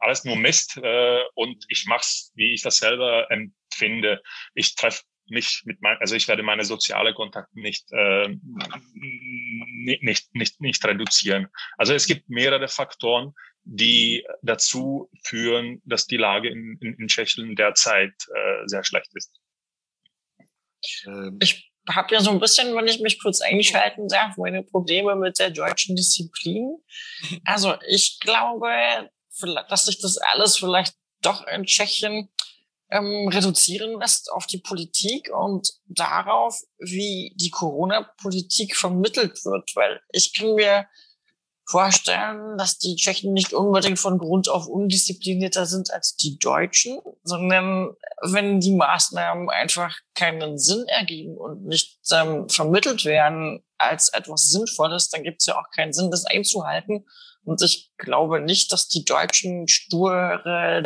alles nur Mist äh, und ich mach's, wie ich das selber empfinde. Ich treffe mich mit mein, also ich werde meine soziale Kontakte nicht, äh, nicht, nicht, nicht reduzieren. Also es gibt mehrere Faktoren, die dazu führen, dass die Lage in, in, in Tschechien derzeit äh, sehr schlecht ist. Ähm, ich habe ja so ein bisschen, wenn ich mich kurz einschalten darf, meine Probleme mit der deutschen Disziplin. Also ich glaube, dass sich das alles vielleicht doch in Tschechien ähm, reduzieren lässt auf die Politik und darauf, wie die Corona-Politik vermittelt wird. Weil ich kann mir vorstellen, dass die Tschechen nicht unbedingt von Grund auf undisziplinierter sind als die Deutschen, sondern wenn die Maßnahmen einfach keinen Sinn ergeben und nicht ähm, vermittelt werden als etwas Sinnvolles, dann gibt es ja auch keinen Sinn, das einzuhalten. Und ich glaube nicht, dass die Deutschen sture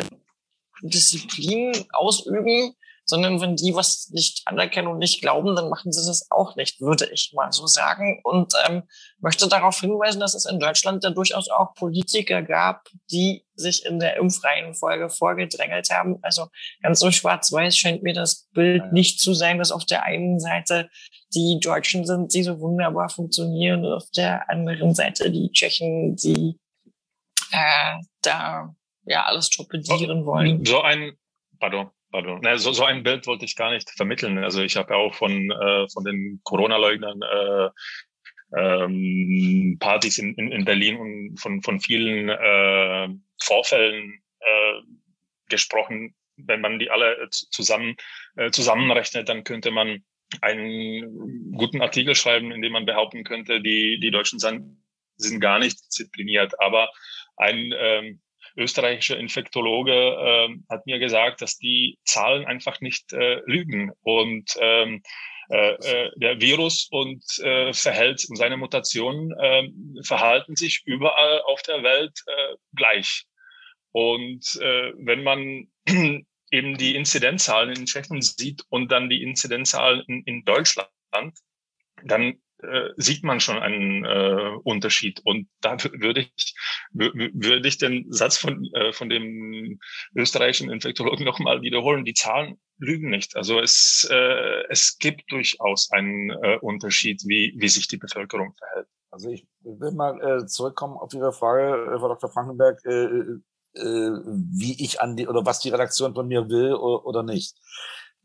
Disziplin ausüben, sondern wenn die was nicht anerkennen und nicht glauben, dann machen sie das auch nicht, würde ich mal so sagen. Und ähm, möchte darauf hinweisen, dass es in Deutschland ja durchaus auch Politiker gab, die sich in der Impfreihenfolge vorgedrängelt haben. Also ganz so schwarz-weiß scheint mir das Bild nicht zu sein, dass auf der einen Seite die Deutschen sind, die so wunderbar funktionieren und auf der anderen Seite die Tschechen, die äh, da ja alles torpedieren wollen. So ein, pardon, pardon, ne, so, so ein Bild wollte ich gar nicht vermitteln. Also ich habe ja auch von, äh, von den Corona-Leugnern äh, ähm, Partys in, in, in Berlin und von, von vielen äh, Vorfällen äh, gesprochen. Wenn man die alle zusammen äh, zusammenrechnet, dann könnte man einen guten Artikel schreiben, in dem man behaupten könnte, die, die Deutschen sind, sind gar nicht diszipliniert. Aber ein ähm, österreichischer Infektologe äh, hat mir gesagt, dass die Zahlen einfach nicht äh, lügen. Und ähm, äh, äh, der Virus und äh, verhält seine Mutationen äh, verhalten sich überall auf der Welt äh, gleich. Und äh, wenn man eben die Inzidenzzahlen in Tschechien sieht und dann die Inzidenzzahlen in, in Deutschland, dann äh, sieht man schon einen äh, Unterschied. Und da würde ich, würde ich den Satz von, äh, von dem österreichischen Infektologen nochmal wiederholen. Die Zahlen lügen nicht. Also es, äh, es gibt durchaus einen äh, Unterschied, wie, wie sich die Bevölkerung verhält. Also ich will mal äh, zurückkommen auf Ihre Frage, äh, Frau Dr. Frankenberg, äh, äh, wie ich an die oder was die Redaktion von mir will oder, oder nicht.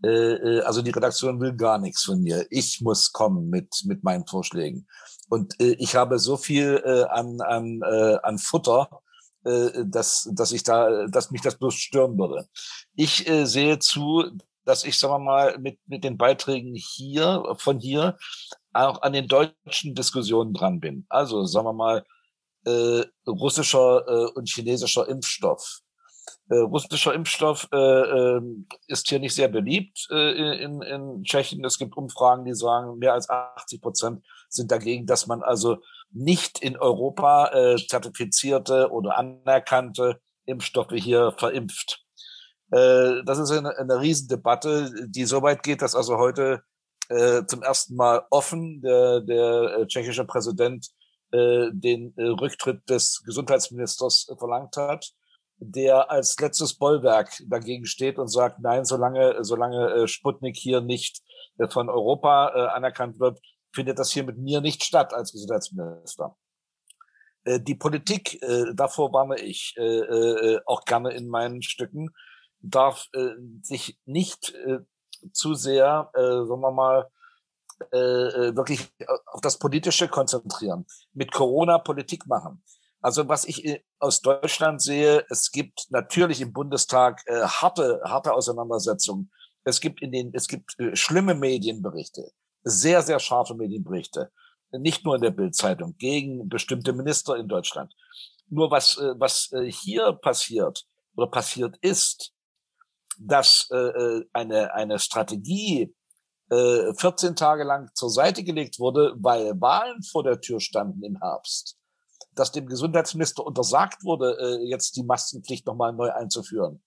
Äh, äh, also die Redaktion will gar nichts von mir. Ich muss kommen mit, mit meinen Vorschlägen. Und äh, ich habe so viel äh, an, an, äh, an Futter, äh, dass, dass ich da, dass mich das bloß stören würde. Ich äh, sehe zu, dass ich, sagen wir mal, mit, mit den Beiträgen hier, von hier, auch an den deutschen Diskussionen dran bin. Also, sagen wir mal, äh, russischer äh, und chinesischer Impfstoff äh, russischer Impfstoff äh, äh, ist hier nicht sehr beliebt äh, in, in Tschechien. Es gibt Umfragen, die sagen, mehr als 80 Prozent sind dagegen, dass man also nicht in Europa äh, zertifizierte oder anerkannte Impfstoffe hier verimpft. Äh, das ist eine, eine Riesendebatte, die so weit geht, dass also heute äh, zum ersten Mal offen der, der äh, tschechische Präsident äh, den äh, Rücktritt des Gesundheitsministers verlangt hat der als letztes Bollwerk dagegen steht und sagt, nein, solange, solange äh, Sputnik hier nicht äh, von Europa äh, anerkannt wird, findet das hier mit mir nicht statt als Gesundheitsminister. Die Politik, davor warne ich auch gerne in meinen Stücken, darf sich nicht zu sehr, sagen wir mal, wirklich auf das Politische konzentrieren, mit Corona Politik machen. Also was ich äh, aus Deutschland sehe, es gibt natürlich im Bundestag äh, harte, harte Auseinandersetzungen. Es gibt in den, es gibt äh, schlimme Medienberichte, sehr, sehr scharfe Medienberichte. Nicht nur in der Bildzeitung gegen bestimmte Minister in Deutschland. Nur was, äh, was äh, hier passiert oder passiert ist, dass äh, äh eine, eine Strategie äh, 14 Tage lang zur Seite gelegt wurde, weil Wahlen vor der Tür standen im Herbst dass dem Gesundheitsminister untersagt wurde, äh, jetzt die Maskenpflicht nochmal neu einzuführen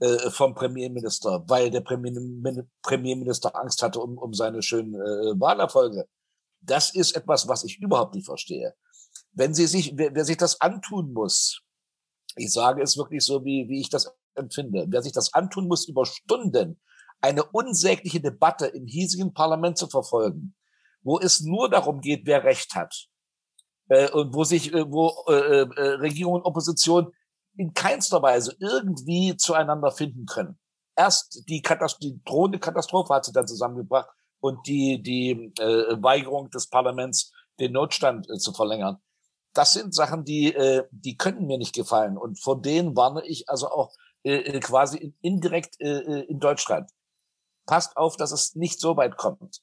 äh, vom Premierminister, weil der Premierminister Angst hatte um, um seine schönen äh, Wahlerfolge. Das ist etwas, was ich überhaupt nicht verstehe. Wenn sie sich, wer, wer sich das antun muss, ich sage es wirklich so, wie, wie ich das empfinde, wer sich das antun muss, über Stunden eine unsägliche Debatte im hiesigen Parlament zu verfolgen, wo es nur darum geht, wer Recht hat, äh, und wo sich, äh, wo äh, äh, Regierung und Opposition in keinster Weise irgendwie zueinander finden können. Erst die, Katast die drohende Katastrophe hat sie dann zusammengebracht und die, die äh, Weigerung des Parlaments, den Notstand äh, zu verlängern. Das sind Sachen, die, äh, die könnten mir nicht gefallen. Und vor denen warne ich also auch äh, quasi indirekt äh, in Deutschland. Passt auf, dass es nicht so weit kommt.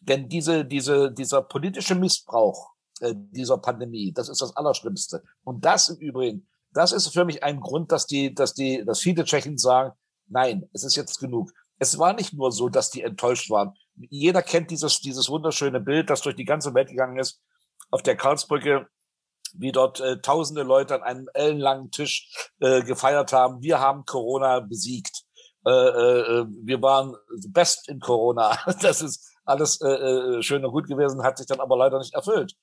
Denn diese, diese, dieser politische Missbrauch dieser Pandemie. Das ist das Allerschlimmste. Und das im Übrigen, das ist für mich ein Grund, dass die, dass die, dass viele Tschechen sagen, nein, es ist jetzt genug. Es war nicht nur so, dass die enttäuscht waren. Jeder kennt dieses, dieses wunderschöne Bild, das durch die ganze Welt gegangen ist, auf der Karlsbrücke, wie dort äh, tausende Leute an einem ellenlangen Tisch äh, gefeiert haben. Wir haben Corona besiegt. Äh, äh, wir waren best in Corona. Das ist alles äh, äh, schön und gut gewesen, hat sich dann aber leider nicht erfüllt.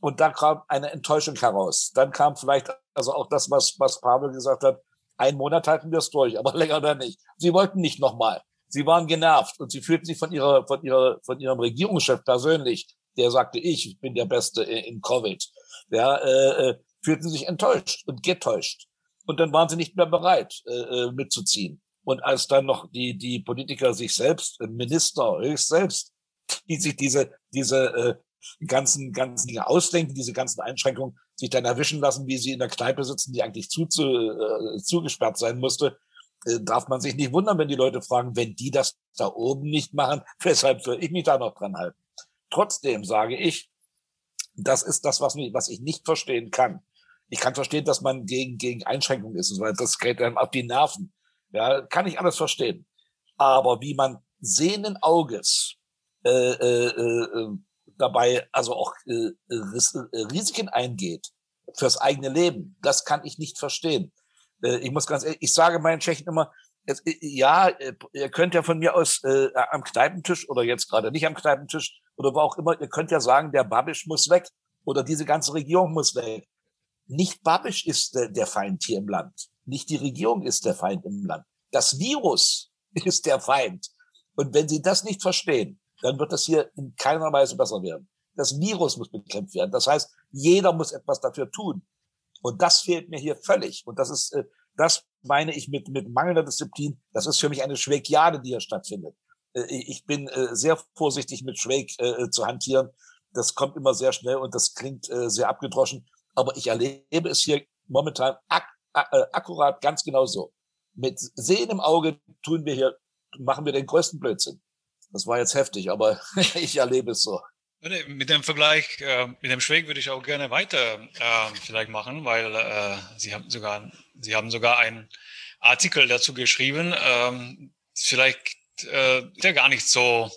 Und da kam eine Enttäuschung heraus. Dann kam vielleicht also auch das, was, was Pavel gesagt hat. Ein Monat halten wir es durch, aber länger dann nicht. Sie wollten nicht nochmal. Sie waren genervt und sie fühlten sich von ihrer, von ihrer, von ihrem Regierungschef persönlich, der sagte, ich bin der Beste in Covid, ja, äh, äh, fühlten sich enttäuscht und getäuscht. Und dann waren sie nicht mehr bereit, äh, äh mitzuziehen. Und als dann noch die, die Politiker sich selbst, Minister höchst selbst, die sich diese, diese äh, ganzen, ganzen Dinge ausdenken, diese ganzen Einschränkungen sich dann erwischen lassen, wie sie in der Kneipe sitzen, die eigentlich zu, zu, äh, zugesperrt sein musste, äh, darf man sich nicht wundern, wenn die Leute fragen, wenn die das da oben nicht machen, weshalb soll ich mich da noch dran halten? Trotzdem sage ich, das ist das, was, mich, was ich nicht verstehen kann. Ich kann verstehen, dass man gegen, gegen Einschränkungen ist, weil das geht einem auf die Nerven. Ja, kann ich alles verstehen. Aber wie man sehenden Auges äh, äh, äh, dabei also auch äh, Risiken eingeht fürs eigene Leben. Das kann ich nicht verstehen. Äh, ich muss ganz ehrlich, ich sage meinen Tschechen immer, es, ja, ihr könnt ja von mir aus äh, am Kneipentisch oder jetzt gerade nicht am Kneipentisch oder wo auch immer, ihr könnt ja sagen, der Babisch muss weg oder diese ganze Regierung muss weg. Nicht Babisch ist der, der Feind hier im Land. Nicht die Regierung ist der Feind im Land. Das Virus ist der Feind. Und wenn Sie das nicht verstehen, dann wird das hier in keiner Weise besser werden. Das Virus muss bekämpft werden. Das heißt, jeder muss etwas dafür tun. Und das fehlt mir hier völlig. Und das ist, äh, das meine ich mit, mit mangelnder Disziplin. Das ist für mich eine Schwägiade, die hier stattfindet. Äh, ich bin äh, sehr vorsichtig mit Schwäg zu hantieren. Das kommt immer sehr schnell und das klingt sehr abgedroschen. Aber ich erlebe es hier momentan ak akkurat ganz genau so. Mit Sehen im Auge tun wir hier, machen wir den größten Blödsinn. Das war jetzt heftig, aber ich erlebe es so. Mit dem Vergleich, äh, mit dem Schweg würde ich auch gerne weiter äh, vielleicht machen, weil äh, Sie haben sogar, Sie haben sogar einen Artikel dazu geschrieben. Ähm, vielleicht äh, ist ja gar nicht so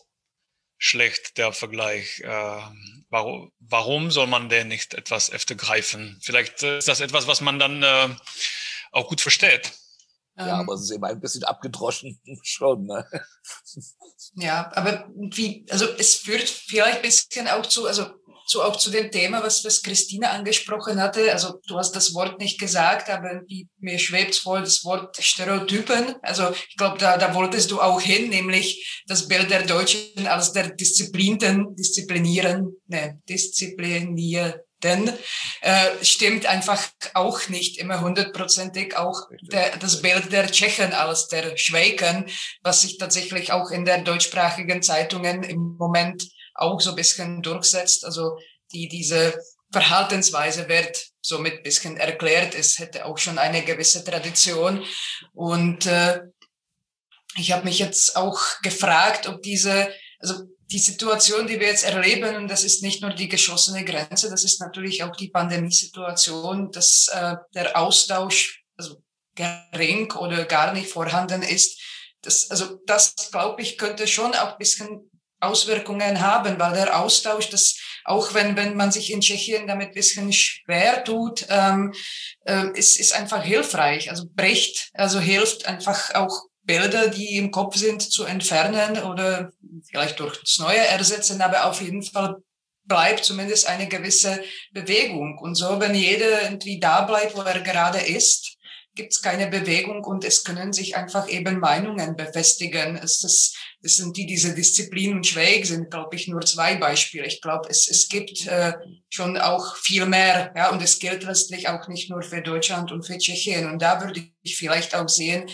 schlecht der Vergleich. Äh, warum, warum soll man denn nicht etwas öfter greifen? Vielleicht ist das etwas, was man dann äh, auch gut versteht. Ja, ähm, aber es ist eben ein bisschen abgedroschen schon. Ne? Ja, aber wie, also es führt vielleicht ein bisschen auch zu, also so auch zu dem Thema, was, was Christina angesprochen hatte. Also du hast das Wort nicht gesagt, aber wie, mir schwebt voll das Wort Stereotypen. Also ich glaube, da, da wolltest du auch hin, nämlich das Bild der Deutschen als der disziplinierten, disziplinieren, ne, diszipliniert denn äh, stimmt einfach auch nicht immer hundertprozentig auch der, das Bild der Tschechen als der Schweiken, was sich tatsächlich auch in der deutschsprachigen Zeitungen im Moment auch so ein bisschen durchsetzt. Also die diese Verhaltensweise wird somit ein bisschen erklärt. Es hätte auch schon eine gewisse Tradition. Und äh, ich habe mich jetzt auch gefragt, ob diese, also die Situation, die wir jetzt erleben, das ist nicht nur die geschossene Grenze, das ist natürlich auch die Pandemiesituation, dass äh, der Austausch also gering oder gar nicht vorhanden ist. Das, also das, glaube ich, könnte schon auch ein bisschen Auswirkungen haben, weil der Austausch, das auch wenn, wenn man sich in Tschechien damit ein bisschen schwer tut, ähm, äh, ist, ist einfach hilfreich. Also bricht, also hilft einfach auch Bilder, die im Kopf sind, zu entfernen oder vielleicht durch das Neue ersetzen, aber auf jeden Fall bleibt zumindest eine gewisse Bewegung. Und so, wenn jeder irgendwie da bleibt, wo er gerade ist, gibt es keine Bewegung und es können sich einfach eben Meinungen befestigen. Es, ist, es sind die, diese Disziplin und Schwäg sind, glaube ich, nur zwei Beispiele. Ich glaube, es, es gibt äh, schon auch viel mehr. Ja, und es gilt letztlich auch nicht nur für Deutschland und für Tschechien. Und da würde ich vielleicht auch sehen,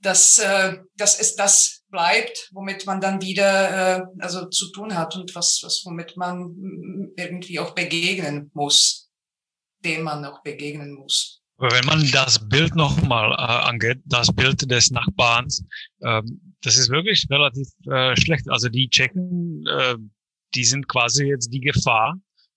dass, äh, dass es das bleibt, womit man dann wieder äh, also zu tun hat und was, was womit man irgendwie auch begegnen muss, dem man auch begegnen muss. Wenn man das Bild nochmal äh, angeht, das Bild des Nachbarns, ähm, das ist wirklich relativ äh, schlecht. Also die Tschechen, äh, die sind quasi jetzt die Gefahr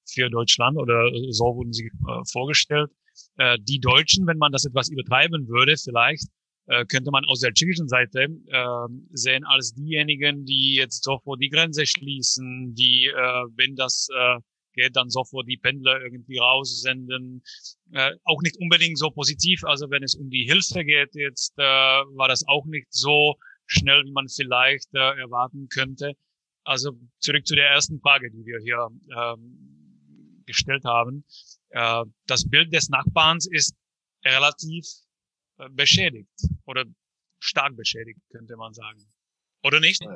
für Deutschland oder so wurden sie äh, vorgestellt. Äh, die Deutschen, wenn man das etwas übertreiben würde, vielleicht äh, könnte man aus der tschechischen Seite äh, sehen als diejenigen, die jetzt sofort die Grenze schließen, die, äh, wenn das äh, geht, dann sofort die Pendler irgendwie raussenden. Äh, auch nicht unbedingt so positiv. Also wenn es um die Hilfe geht, jetzt äh, war das auch nicht so schnell, wie man vielleicht äh, erwarten könnte. Also zurück zu der ersten Frage, die wir hier ähm, gestellt haben. Äh, das Bild des Nachbarns ist relativ beschädigt oder stark beschädigt, könnte man sagen. Oder nicht? Äh,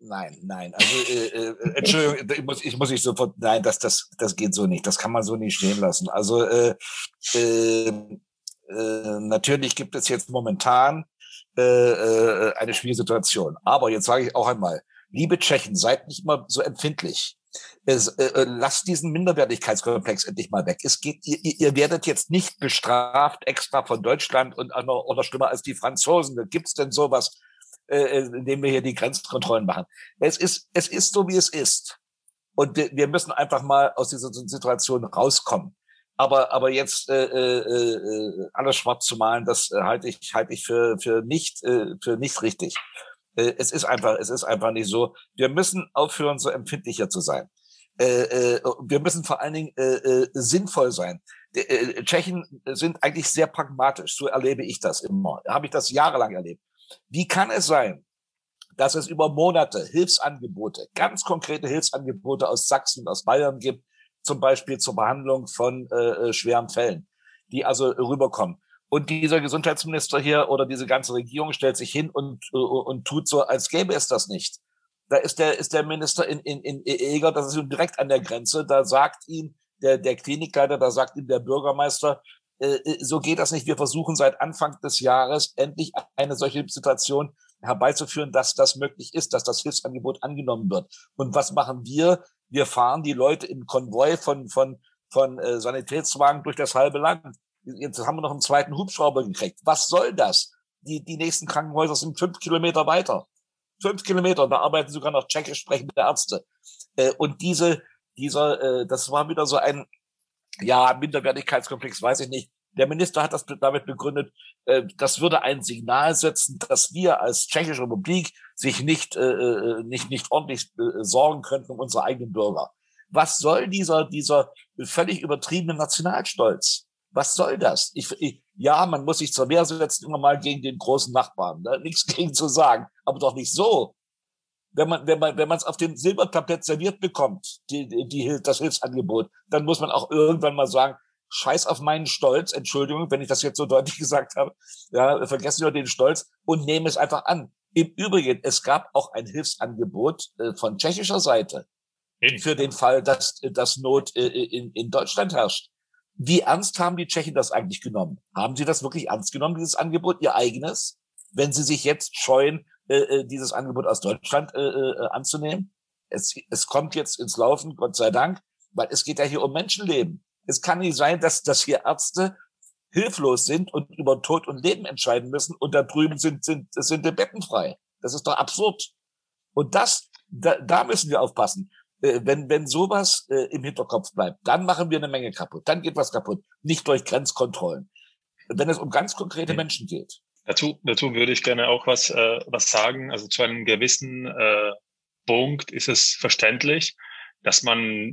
nein, nein. Also äh, äh, Entschuldigung, ich muss, ich muss ich sofort. Nein, das, das, das geht so nicht. Das kann man so nicht stehen lassen. Also äh, äh, äh, natürlich gibt es jetzt momentan äh, äh, eine schwierige Situation. Aber jetzt sage ich auch einmal, liebe Tschechen, seid nicht mal so empfindlich es, äh, äh, lasst diesen Minderwertigkeitskomplex endlich mal weg. Es geht, ihr, ihr werdet jetzt nicht bestraft extra von Deutschland und oder, oder schlimmer als die Franzosen. Gibt's denn sowas, äh, äh, indem wir hier die Grenzkontrollen machen? Es ist, es ist so, wie es ist. Und wir, müssen einfach mal aus dieser Situation rauskommen. Aber, aber jetzt äh, äh, äh alles schwarz zu malen, das halte ich, halte ich für, für nicht, äh, für nicht richtig. Äh, es ist einfach, es ist einfach nicht so. Wir müssen aufhören, so empfindlicher zu sein. Äh, äh, wir müssen vor allen Dingen sinnvoll sein. Tschechen sind eigentlich sehr pragmatisch. So erlebe ich das immer. Habe ich das jahrelang erlebt. Wie kann es sein, dass es über Monate Hilfsangebote, ganz konkrete Hilfsangebote aus Sachsen und aus Bayern gibt, zum Beispiel zur Behandlung von äh, schweren Fällen, die also rüberkommen. Und dieser Gesundheitsminister hier oder diese ganze Regierung stellt sich hin und, äh, und tut so, als gäbe es das nicht. Da ist der, ist der Minister in, in, in Eger, das ist direkt an der Grenze, da sagt ihm der, der Klinikleiter, da sagt ihm der Bürgermeister, äh, äh, so geht das nicht. Wir versuchen seit Anfang des Jahres endlich eine solche Situation herbeizuführen, dass das möglich ist, dass das Hilfsangebot angenommen wird. Und was machen wir? Wir fahren die Leute im Konvoi von, von, von äh, Sanitätswagen durch das halbe Land. Jetzt haben wir noch einen zweiten Hubschrauber gekriegt. Was soll das? Die, die nächsten Krankenhäuser sind fünf Kilometer weiter. Fünf Kilometer, da arbeiten sogar noch tschechisch sprechende Ärzte. Äh, und diese, dieser, äh, das war wieder so ein, ja, Minderwertigkeitskomplex, weiß ich nicht. Der Minister hat das damit begründet, äh, das würde ein Signal setzen, dass wir als Tschechische Republik sich nicht, äh, äh nicht, nicht ordentlich äh, sorgen könnten um unsere eigenen Bürger. Was soll dieser, dieser völlig übertriebene Nationalstolz? Was soll das? Ich, ich, ja, man muss sich zur Wehr setzen, immer mal gegen den großen Nachbarn. Ne? Nichts gegen zu sagen, aber doch nicht so. Wenn man, wenn man, wenn man es auf dem Silbertablett serviert bekommt, die, die, das Hilfsangebot, dann muss man auch irgendwann mal sagen, scheiß auf meinen Stolz, Entschuldigung, wenn ich das jetzt so deutlich gesagt habe, ja, vergessen wir den Stolz und nehme es einfach an. Im Übrigen, es gab auch ein Hilfsangebot äh, von tschechischer Seite für den Fall, dass, dass Not äh, in, in Deutschland herrscht. Wie ernst haben die Tschechen das eigentlich genommen? Haben sie das wirklich ernst genommen, dieses Angebot, ihr eigenes, wenn sie sich jetzt scheuen, äh, äh, dieses Angebot aus Deutschland äh, äh, anzunehmen? Es, es kommt jetzt ins Laufen, Gott sei Dank, weil es geht ja hier um Menschenleben. Es kann nicht sein, dass, dass hier Ärzte hilflos sind und über Tod und Leben entscheiden müssen und da drüben sind, sind, sind die Betten frei. Das ist doch absurd. Und das, da, da müssen wir aufpassen. Äh, wenn, wenn sowas äh, im Hinterkopf bleibt, dann machen wir eine Menge kaputt. Dann geht was kaputt. Nicht durch Grenzkontrollen. Wenn es um ganz konkrete Menschen geht. Dazu, dazu würde ich gerne auch was, äh, was sagen. Also zu einem gewissen äh, Punkt ist es verständlich, dass man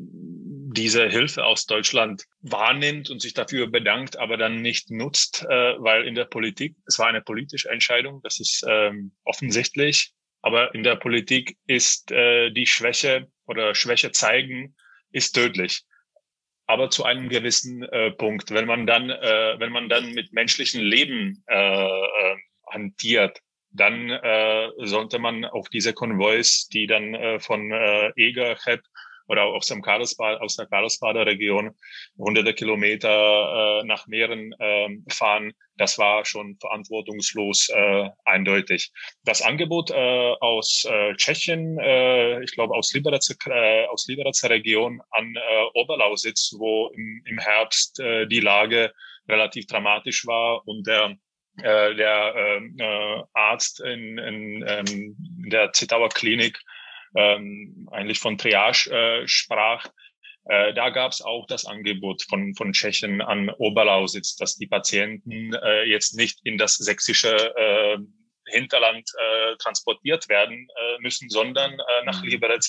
diese Hilfe aus Deutschland wahrnimmt und sich dafür bedankt, aber dann nicht nutzt, äh, weil in der Politik, es war eine politische Entscheidung, das ist ähm, offensichtlich, aber in der Politik ist äh, die Schwäche oder Schwäche zeigen, ist tödlich. Aber zu einem gewissen äh, Punkt. Wenn man dann, äh, wenn man dann mit menschlichen Leben äh, äh, hantiert, dann äh, sollte man auf diese Konvois, die dann äh, von äh, Egerhead oder aus, dem Karlsbad, aus der Karlsbader Region hunderte Kilometer äh, nach Meeren äh, fahren, das war schon verantwortungslos äh, eindeutig. Das Angebot äh, aus äh, Tschechien, äh, ich glaube aus Liberec, äh, aus Liberec Region an äh, Oberlausitz, wo im, im Herbst äh, die Lage relativ dramatisch war und der äh, der äh, Arzt in, in, in der Zittauer Klinik ähm, eigentlich von Triage äh, sprach, äh, da gab es auch das Angebot von, von Tschechien an Oberlausitz, dass die Patienten äh, jetzt nicht in das sächsische äh, Hinterland äh, transportiert werden äh, müssen, sondern äh, nach mhm. Liberec,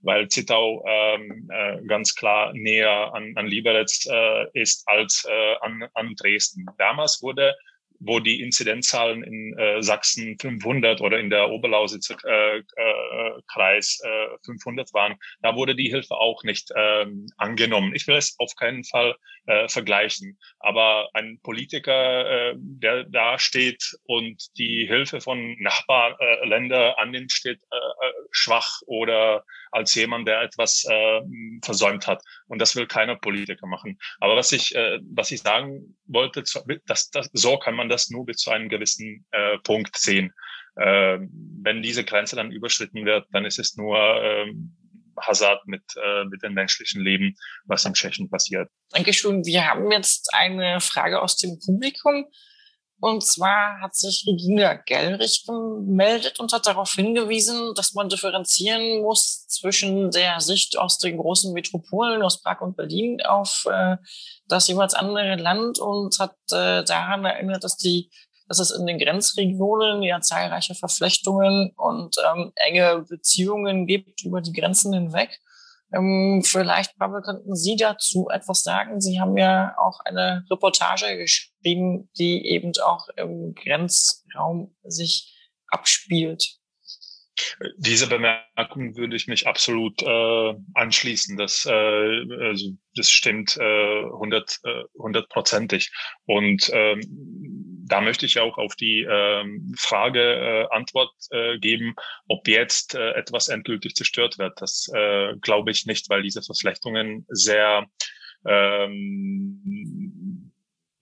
weil Zittau ähm, äh, ganz klar näher an, an Liberec äh, ist als äh, an, an Dresden. Damals wurde wo die Inzidenzzahlen in äh, Sachsen 500 oder in der Oberlausitzer äh, äh, Kreis äh, 500 waren, da wurde die Hilfe auch nicht ähm, angenommen. Ich will es auf keinen Fall äh, vergleichen, aber ein Politiker, äh, der da steht und die Hilfe von Nachbarländern äh, annimmt, steht äh, äh, schwach oder als jemand, der etwas äh, versäumt hat. Und das will keiner Politiker machen. Aber was ich, äh, was ich sagen wollte, dass, dass, so kann man das nur bis zu einem gewissen äh, Punkt sehen. Äh, wenn diese Grenze dann überschritten wird, dann ist es nur äh, Hazard mit, äh, mit dem menschlichen Leben, was in Tschechien passiert. Dankeschön. Wir haben jetzt eine Frage aus dem Publikum. Und zwar hat sich Regina Gellrich gemeldet und hat darauf hingewiesen, dass man differenzieren muss zwischen der Sicht aus den großen Metropolen, aus Prag und Berlin, auf äh, das jeweils andere Land und hat äh, daran erinnert, dass die dass es in den Grenzregionen ja zahlreiche Verflechtungen und ähm, enge Beziehungen gibt über die Grenzen hinweg. Ähm, vielleicht, Pavel, könnten Sie dazu etwas sagen? Sie haben ja auch eine Reportage geschrieben, die eben auch im Grenzraum sich abspielt. Diese Bemerkung würde ich mich absolut äh, anschließen. Das, äh, also, das stimmt äh, hundert, äh, hundertprozentig. Und ähm, da möchte ich auch auf die ähm, Frage äh, Antwort äh, geben, ob jetzt äh, etwas endgültig zerstört wird. Das äh, glaube ich nicht, weil diese Verflechtungen sehr ähm,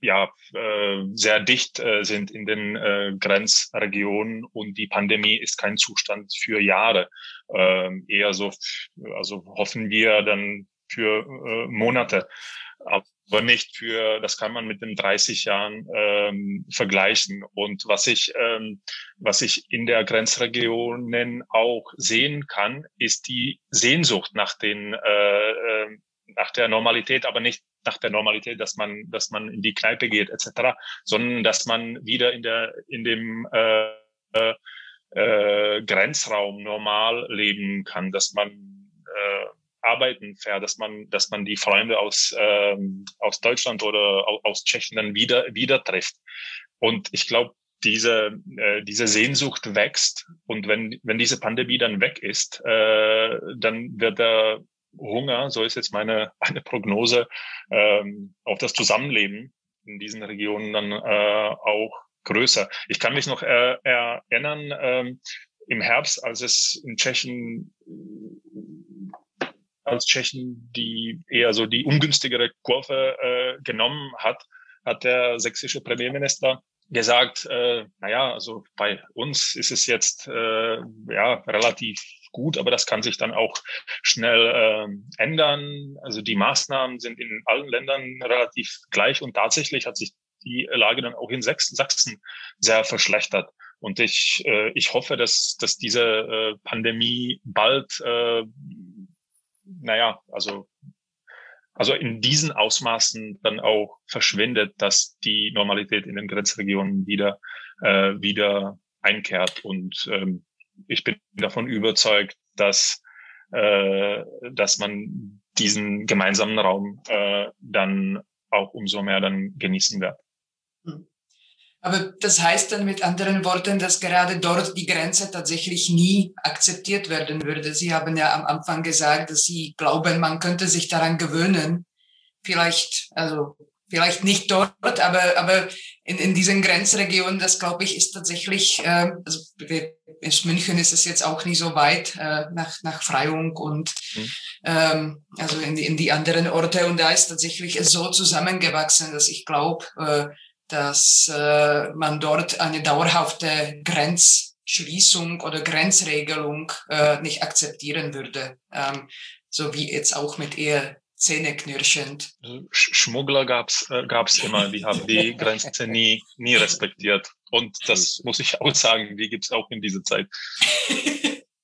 ja, äh, sehr dicht äh, sind in den äh, Grenzregionen und die Pandemie ist kein Zustand für Jahre. Ähm, eher so, also hoffen wir dann für äh, Monate, aber nicht für, das kann man mit den 30 Jahren ähm, vergleichen. Und was ich, ähm, was ich in der Grenzregionen auch sehen kann, ist die Sehnsucht nach den äh, äh nach der Normalität, aber nicht nach der Normalität, dass man, dass man in die Kneipe geht etc., sondern dass man wieder in der in dem äh, äh, äh, Grenzraum normal leben kann, dass man äh, arbeiten fährt, dass man dass man die Freunde aus ähm, aus Deutschland oder aus Tschechien dann wieder wieder trifft. Und ich glaube, diese, äh, diese Sehnsucht wächst und wenn, wenn diese Pandemie dann weg ist, äh, dann wird der Hunger, so ist jetzt meine, meine Prognose, ähm, auf das Zusammenleben in diesen Regionen dann äh, auch größer. Ich kann mich noch äh, erinnern, ähm, im Herbst, als es in Tschechien als Tschechien die eher so die ungünstigere Kurve äh, genommen hat, hat der sächsische Premierminister gesagt, äh, naja, also bei uns ist es jetzt äh, ja relativ gut, aber das kann sich dann auch schnell äh, ändern. Also die Maßnahmen sind in allen Ländern relativ gleich und tatsächlich hat sich die Lage dann auch in Sachsen sehr verschlechtert. Und ich, äh, ich hoffe, dass, dass diese äh, Pandemie bald, äh, naja, also, also in diesen Ausmaßen dann auch verschwindet, dass die Normalität in den Grenzregionen wieder, äh, wieder einkehrt. Und ähm, ich bin davon überzeugt, dass, äh, dass man diesen gemeinsamen Raum äh, dann auch umso mehr dann genießen wird. Aber das heißt dann mit anderen Worten, dass gerade dort die Grenze tatsächlich nie akzeptiert werden würde. Sie haben ja am Anfang gesagt, dass Sie glauben, man könnte sich daran gewöhnen. Vielleicht, also vielleicht nicht dort, aber, aber in, in diesen Grenzregionen, das glaube ich, ist tatsächlich, äh, also in München ist es jetzt auch nicht so weit äh, nach, nach Freiung und mhm. ähm, also in die, in die anderen Orte und da ist tatsächlich so zusammengewachsen, dass ich glaube, äh, dass äh, man dort eine dauerhafte Grenzschließung oder Grenzregelung äh, nicht akzeptieren würde, ähm, so wie jetzt auch mit eher zähneknirschend. Schmuggler gab's äh, gab's immer, die haben die Grenze nie nie respektiert. Und das muss ich auch sagen, die gibt's auch in dieser Zeit.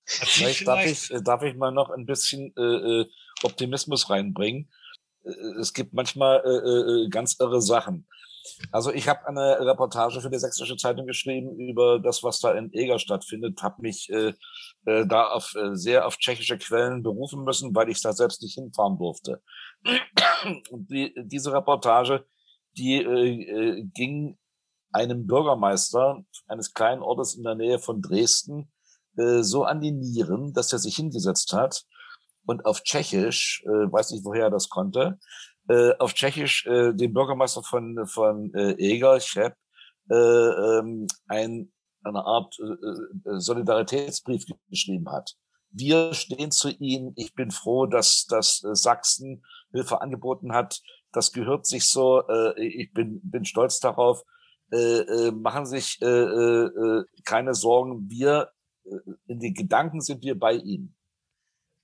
Vielleicht darf ich, äh, darf ich mal noch ein bisschen äh, äh, Optimismus reinbringen. Äh, es gibt manchmal äh, ganz irre Sachen. Also ich habe eine Reportage für die Sächsische Zeitung geschrieben über das, was da in Eger stattfindet, habe mich äh, äh, da auf, äh, sehr auf tschechische Quellen berufen müssen, weil ich da selbst nicht hinfahren durfte. Und die, diese Reportage, die äh, äh, ging einem Bürgermeister eines kleinen Ortes in der Nähe von Dresden äh, so an die Nieren, dass er sich hingesetzt hat und auf Tschechisch, äh, weiß nicht woher er das konnte, äh, auf Tschechisch äh, dem Bürgermeister von, von äh, Eger, Chep, äh, ähm, ein, eine Art äh, äh, Solidaritätsbrief geschrieben hat. Wir stehen zu Ihnen. Ich bin froh, dass, dass äh, Sachsen Hilfe angeboten hat. Das gehört sich so. Äh, ich bin, bin stolz darauf. Äh, äh, machen sich äh, äh, keine Sorgen. Wir, äh, in den Gedanken sind wir bei Ihnen.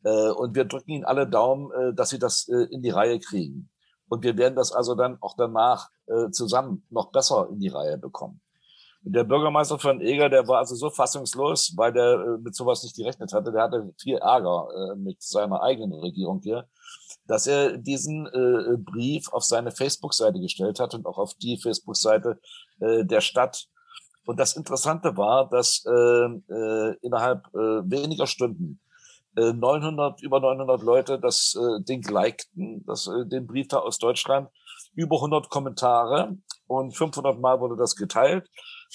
Äh, und wir drücken Ihnen alle Daumen, äh, dass Sie das äh, in die Reihe kriegen. Und wir werden das also dann auch danach zusammen noch besser in die Reihe bekommen. Und der Bürgermeister von Eger, der war also so fassungslos, weil der mit sowas nicht gerechnet hatte. Der hatte viel Ärger mit seiner eigenen Regierung hier, dass er diesen Brief auf seine Facebook-Seite gestellt hat und auch auf die Facebook-Seite der Stadt. Und das Interessante war, dass innerhalb weniger Stunden 900, äh, über 900 Leute das äh, Ding likten, das, äh, den Brief da aus Deutschland, über 100 Kommentare und 500 Mal wurde das geteilt.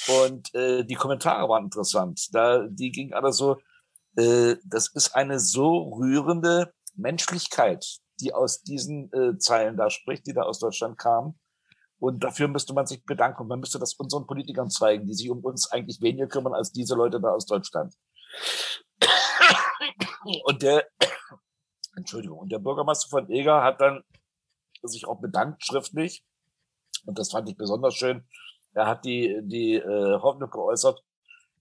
Und äh, die Kommentare waren interessant. Da, die ging alle so, äh, das ist eine so rührende Menschlichkeit, die aus diesen äh, Zeilen da spricht, die da aus Deutschland kamen. Und dafür müsste man sich bedanken. Und man müsste das unseren Politikern zeigen, die sich um uns eigentlich weniger kümmern als diese Leute da aus Deutschland. Und der, Entschuldigung, und der Bürgermeister von Eger hat dann sich auch bedankt schriftlich. Und das fand ich besonders schön. Er hat die, die äh, Hoffnung geäußert,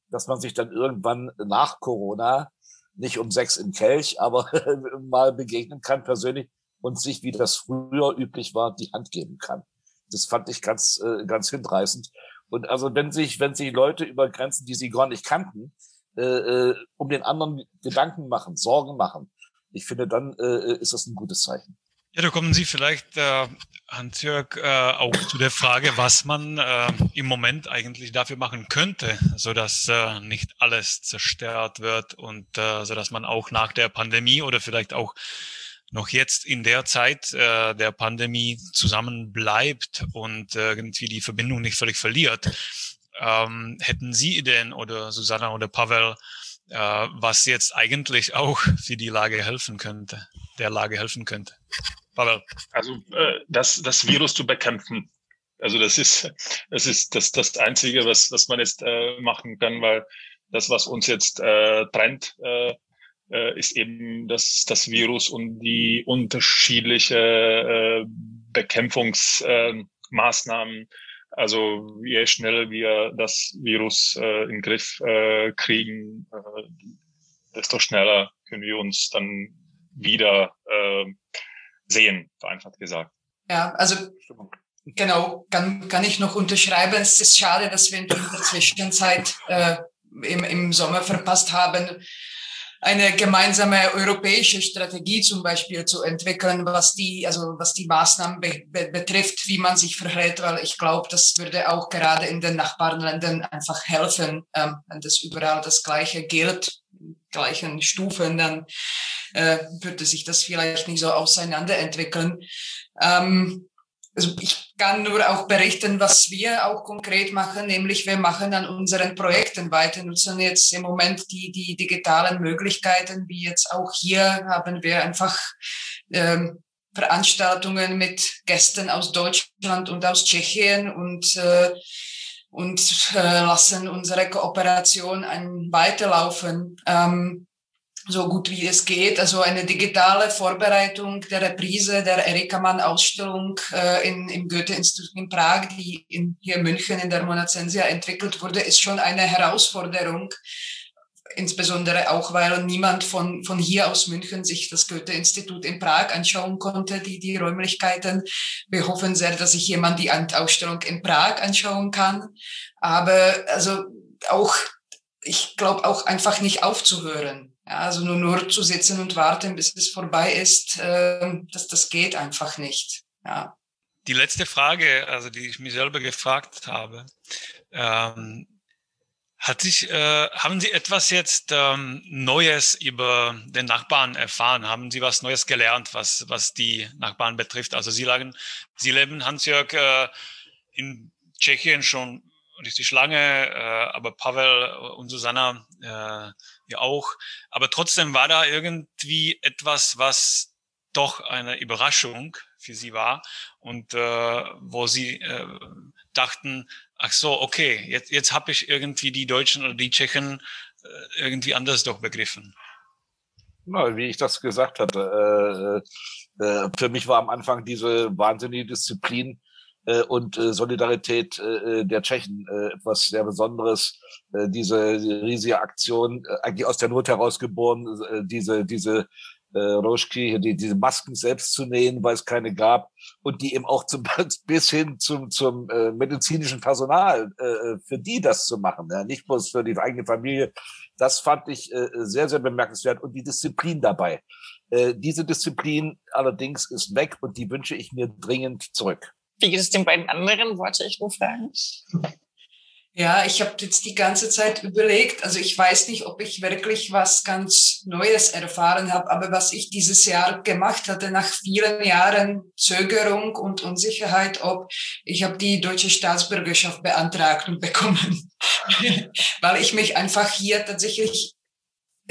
dass man sich dann irgendwann nach Corona nicht um sechs in Kelch, aber mal begegnen kann persönlich und sich, wie das früher üblich war, die Hand geben kann. Das fand ich ganz, äh, ganz hinreißend. Und also wenn sich, wenn sich Leute über Grenzen, die sie gar nicht kannten, äh, äh, um den anderen Gedanken machen, Sorgen machen, ich finde, dann äh, ist das ein gutes Zeichen. Ja, da kommen Sie vielleicht, äh, Hans-Jörg, äh, auch zu der Frage, was man äh, im Moment eigentlich dafür machen könnte, so dass äh, nicht alles zerstört wird und äh, so dass man auch nach der Pandemie oder vielleicht auch noch jetzt in der Zeit äh, der Pandemie zusammen bleibt und äh, irgendwie die Verbindung nicht völlig verliert. Ähm, hätten Sie Ideen oder Susanna oder Pavel, äh, was jetzt eigentlich auch für die Lage helfen könnte, der Lage helfen könnte? Pavel. Also äh, das, das Virus zu bekämpfen. Also das ist, das ist das, das Einzige, was, was man jetzt äh, machen kann, weil das, was uns jetzt äh, trennt, äh, äh, ist eben das, das Virus und die unterschiedliche äh, Bekämpfungsmaßnahmen. Äh, also je schneller wir das Virus äh, in den Griff äh, kriegen, äh, desto schneller können wir uns dann wieder äh, sehen, vereinfacht gesagt. Ja, also genau, kann, kann ich noch unterschreiben. Es ist schade, dass wir in der Zwischenzeit äh, im, im Sommer verpasst haben, eine gemeinsame europäische Strategie zum Beispiel zu entwickeln, was die, also was die Maßnahmen be be betrifft, wie man sich verhält, weil ich glaube, das würde auch gerade in den Nachbarländern einfach helfen, ähm, wenn das überall das Gleiche gilt, gleichen Stufen, dann äh, würde sich das vielleicht nicht so auseinanderentwickeln. Ähm, also ich kann nur auch berichten, was wir auch konkret machen, nämlich wir machen an unseren Projekten weiter, nutzen jetzt im Moment die, die digitalen Möglichkeiten, wie jetzt auch hier haben wir einfach ähm, Veranstaltungen mit Gästen aus Deutschland und aus Tschechien und äh, und äh, lassen unsere Kooperation ein weiterlaufen. Ähm, so gut wie es geht. Also eine digitale Vorbereitung der Reprise der Erika Mann Ausstellung äh, in, im Goethe-Institut in Prag, die in, hier in München in der Monacensia entwickelt wurde, ist schon eine Herausforderung. Insbesondere auch, weil niemand von, von hier aus München sich das Goethe-Institut in Prag anschauen konnte, die, die Räumlichkeiten. Wir hoffen sehr, dass sich jemand die Ausstellung in Prag anschauen kann. Aber also auch, ich glaube auch einfach nicht aufzuhören also nur, nur zu sitzen und warten, bis es vorbei ist, äh, das, das geht einfach nicht. Ja. Die letzte Frage, also die ich mir selber gefragt habe, ähm, hat sich, äh, haben Sie etwas jetzt ähm, Neues über den Nachbarn erfahren? Haben Sie was Neues gelernt, was, was die Nachbarn betrifft? Also Sie, lagen, Sie leben, Hans-Jörg, äh, in Tschechien schon richtig lange, äh, aber Pavel und Susanna äh, ja auch. Aber trotzdem war da irgendwie etwas, was doch eine Überraschung für sie war und äh, wo sie äh, dachten, ach so, okay, jetzt, jetzt habe ich irgendwie die Deutschen oder die Tschechen äh, irgendwie anders doch begriffen. Na, wie ich das gesagt hatte, äh, äh, für mich war am Anfang diese wahnsinnige Disziplin äh, und äh, Solidarität äh, äh, der Tschechen äh, etwas sehr Besonderes. Äh, diese riesige Aktion, äh, eigentlich aus der Not herausgeboren, äh, diese, diese äh, Roschki, die, diese Masken selbst zu nähen, weil es keine gab und die eben auch zum, bis hin zum, zum äh, medizinischen Personal, äh, für die das zu machen, ja, nicht bloß für die eigene Familie. Das fand ich äh, sehr, sehr bemerkenswert und die Disziplin dabei. Äh, diese Disziplin allerdings ist weg und die wünsche ich mir dringend zurück. Wie geht es den beiden anderen, wollte ich nur fragen? Ja, ich habe jetzt die ganze Zeit überlegt, also ich weiß nicht, ob ich wirklich was ganz Neues erfahren habe, aber was ich dieses Jahr gemacht hatte, nach vielen Jahren Zögerung und Unsicherheit, ob ich habe die deutsche Staatsbürgerschaft beantragt und bekommen, weil ich mich einfach hier tatsächlich,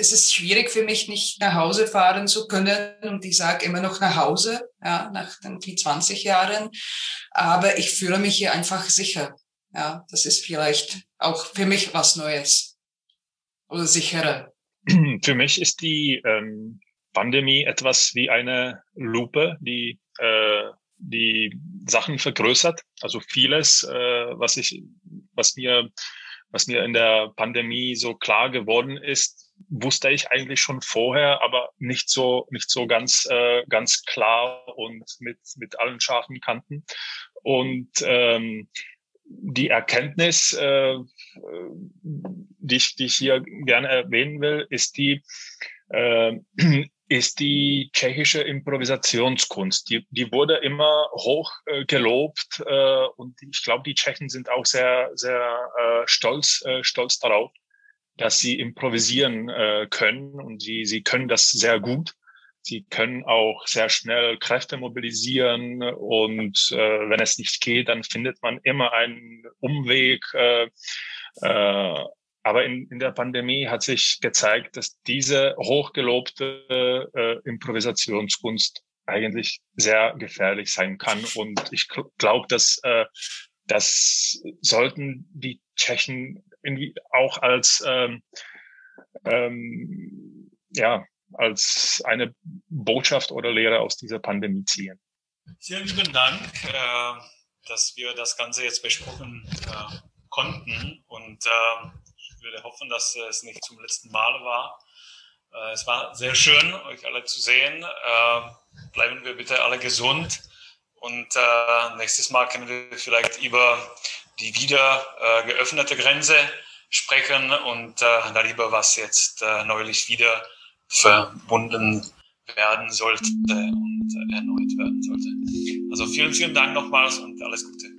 es ist schwierig für mich, nicht nach Hause fahren zu können und ich sage immer noch nach Hause, ja, nach irgendwie 20 Jahren, aber ich fühle mich hier einfach sicher. Ja, das ist vielleicht auch für mich was Neues oder sicherer. Für mich ist die ähm, Pandemie etwas wie eine Lupe, die äh, die Sachen vergrößert. Also vieles, äh, was ich, was mir, was mir in der Pandemie so klar geworden ist, wusste ich eigentlich schon vorher, aber nicht so, nicht so ganz, äh, ganz klar und mit mit allen scharfen Kanten. Und ähm, die Erkenntnis, äh, die, ich, die ich hier gerne erwähnen will, ist die, äh, ist die tschechische Improvisationskunst. Die, die wurde immer hoch äh, gelobt äh, und ich glaube, die Tschechen sind auch sehr, sehr äh, stolz, äh, stolz darauf, dass sie improvisieren äh, können und sie, sie können das sehr gut. Sie können auch sehr schnell Kräfte mobilisieren und äh, wenn es nicht geht, dann findet man immer einen Umweg. Äh, äh, aber in, in der Pandemie hat sich gezeigt, dass diese hochgelobte äh, Improvisationskunst eigentlich sehr gefährlich sein kann. Und ich glaube, dass äh, das sollten die Tschechen irgendwie auch als ähm, ähm, ja als eine Botschaft oder Lehre aus dieser Pandemie ziehen. Vielen lieben Dank, äh, dass wir das Ganze jetzt besprochen äh, konnten und äh, ich würde hoffen, dass es nicht zum letzten Mal war. Äh, es war sehr schön, euch alle zu sehen. Äh, bleiben wir bitte alle gesund und äh, nächstes Mal können wir vielleicht über die wieder geöffnete Grenze sprechen und darüber, was jetzt neulich wieder verbunden werden sollte und erneut werden sollte. Also vielen, vielen Dank nochmals und alles Gute.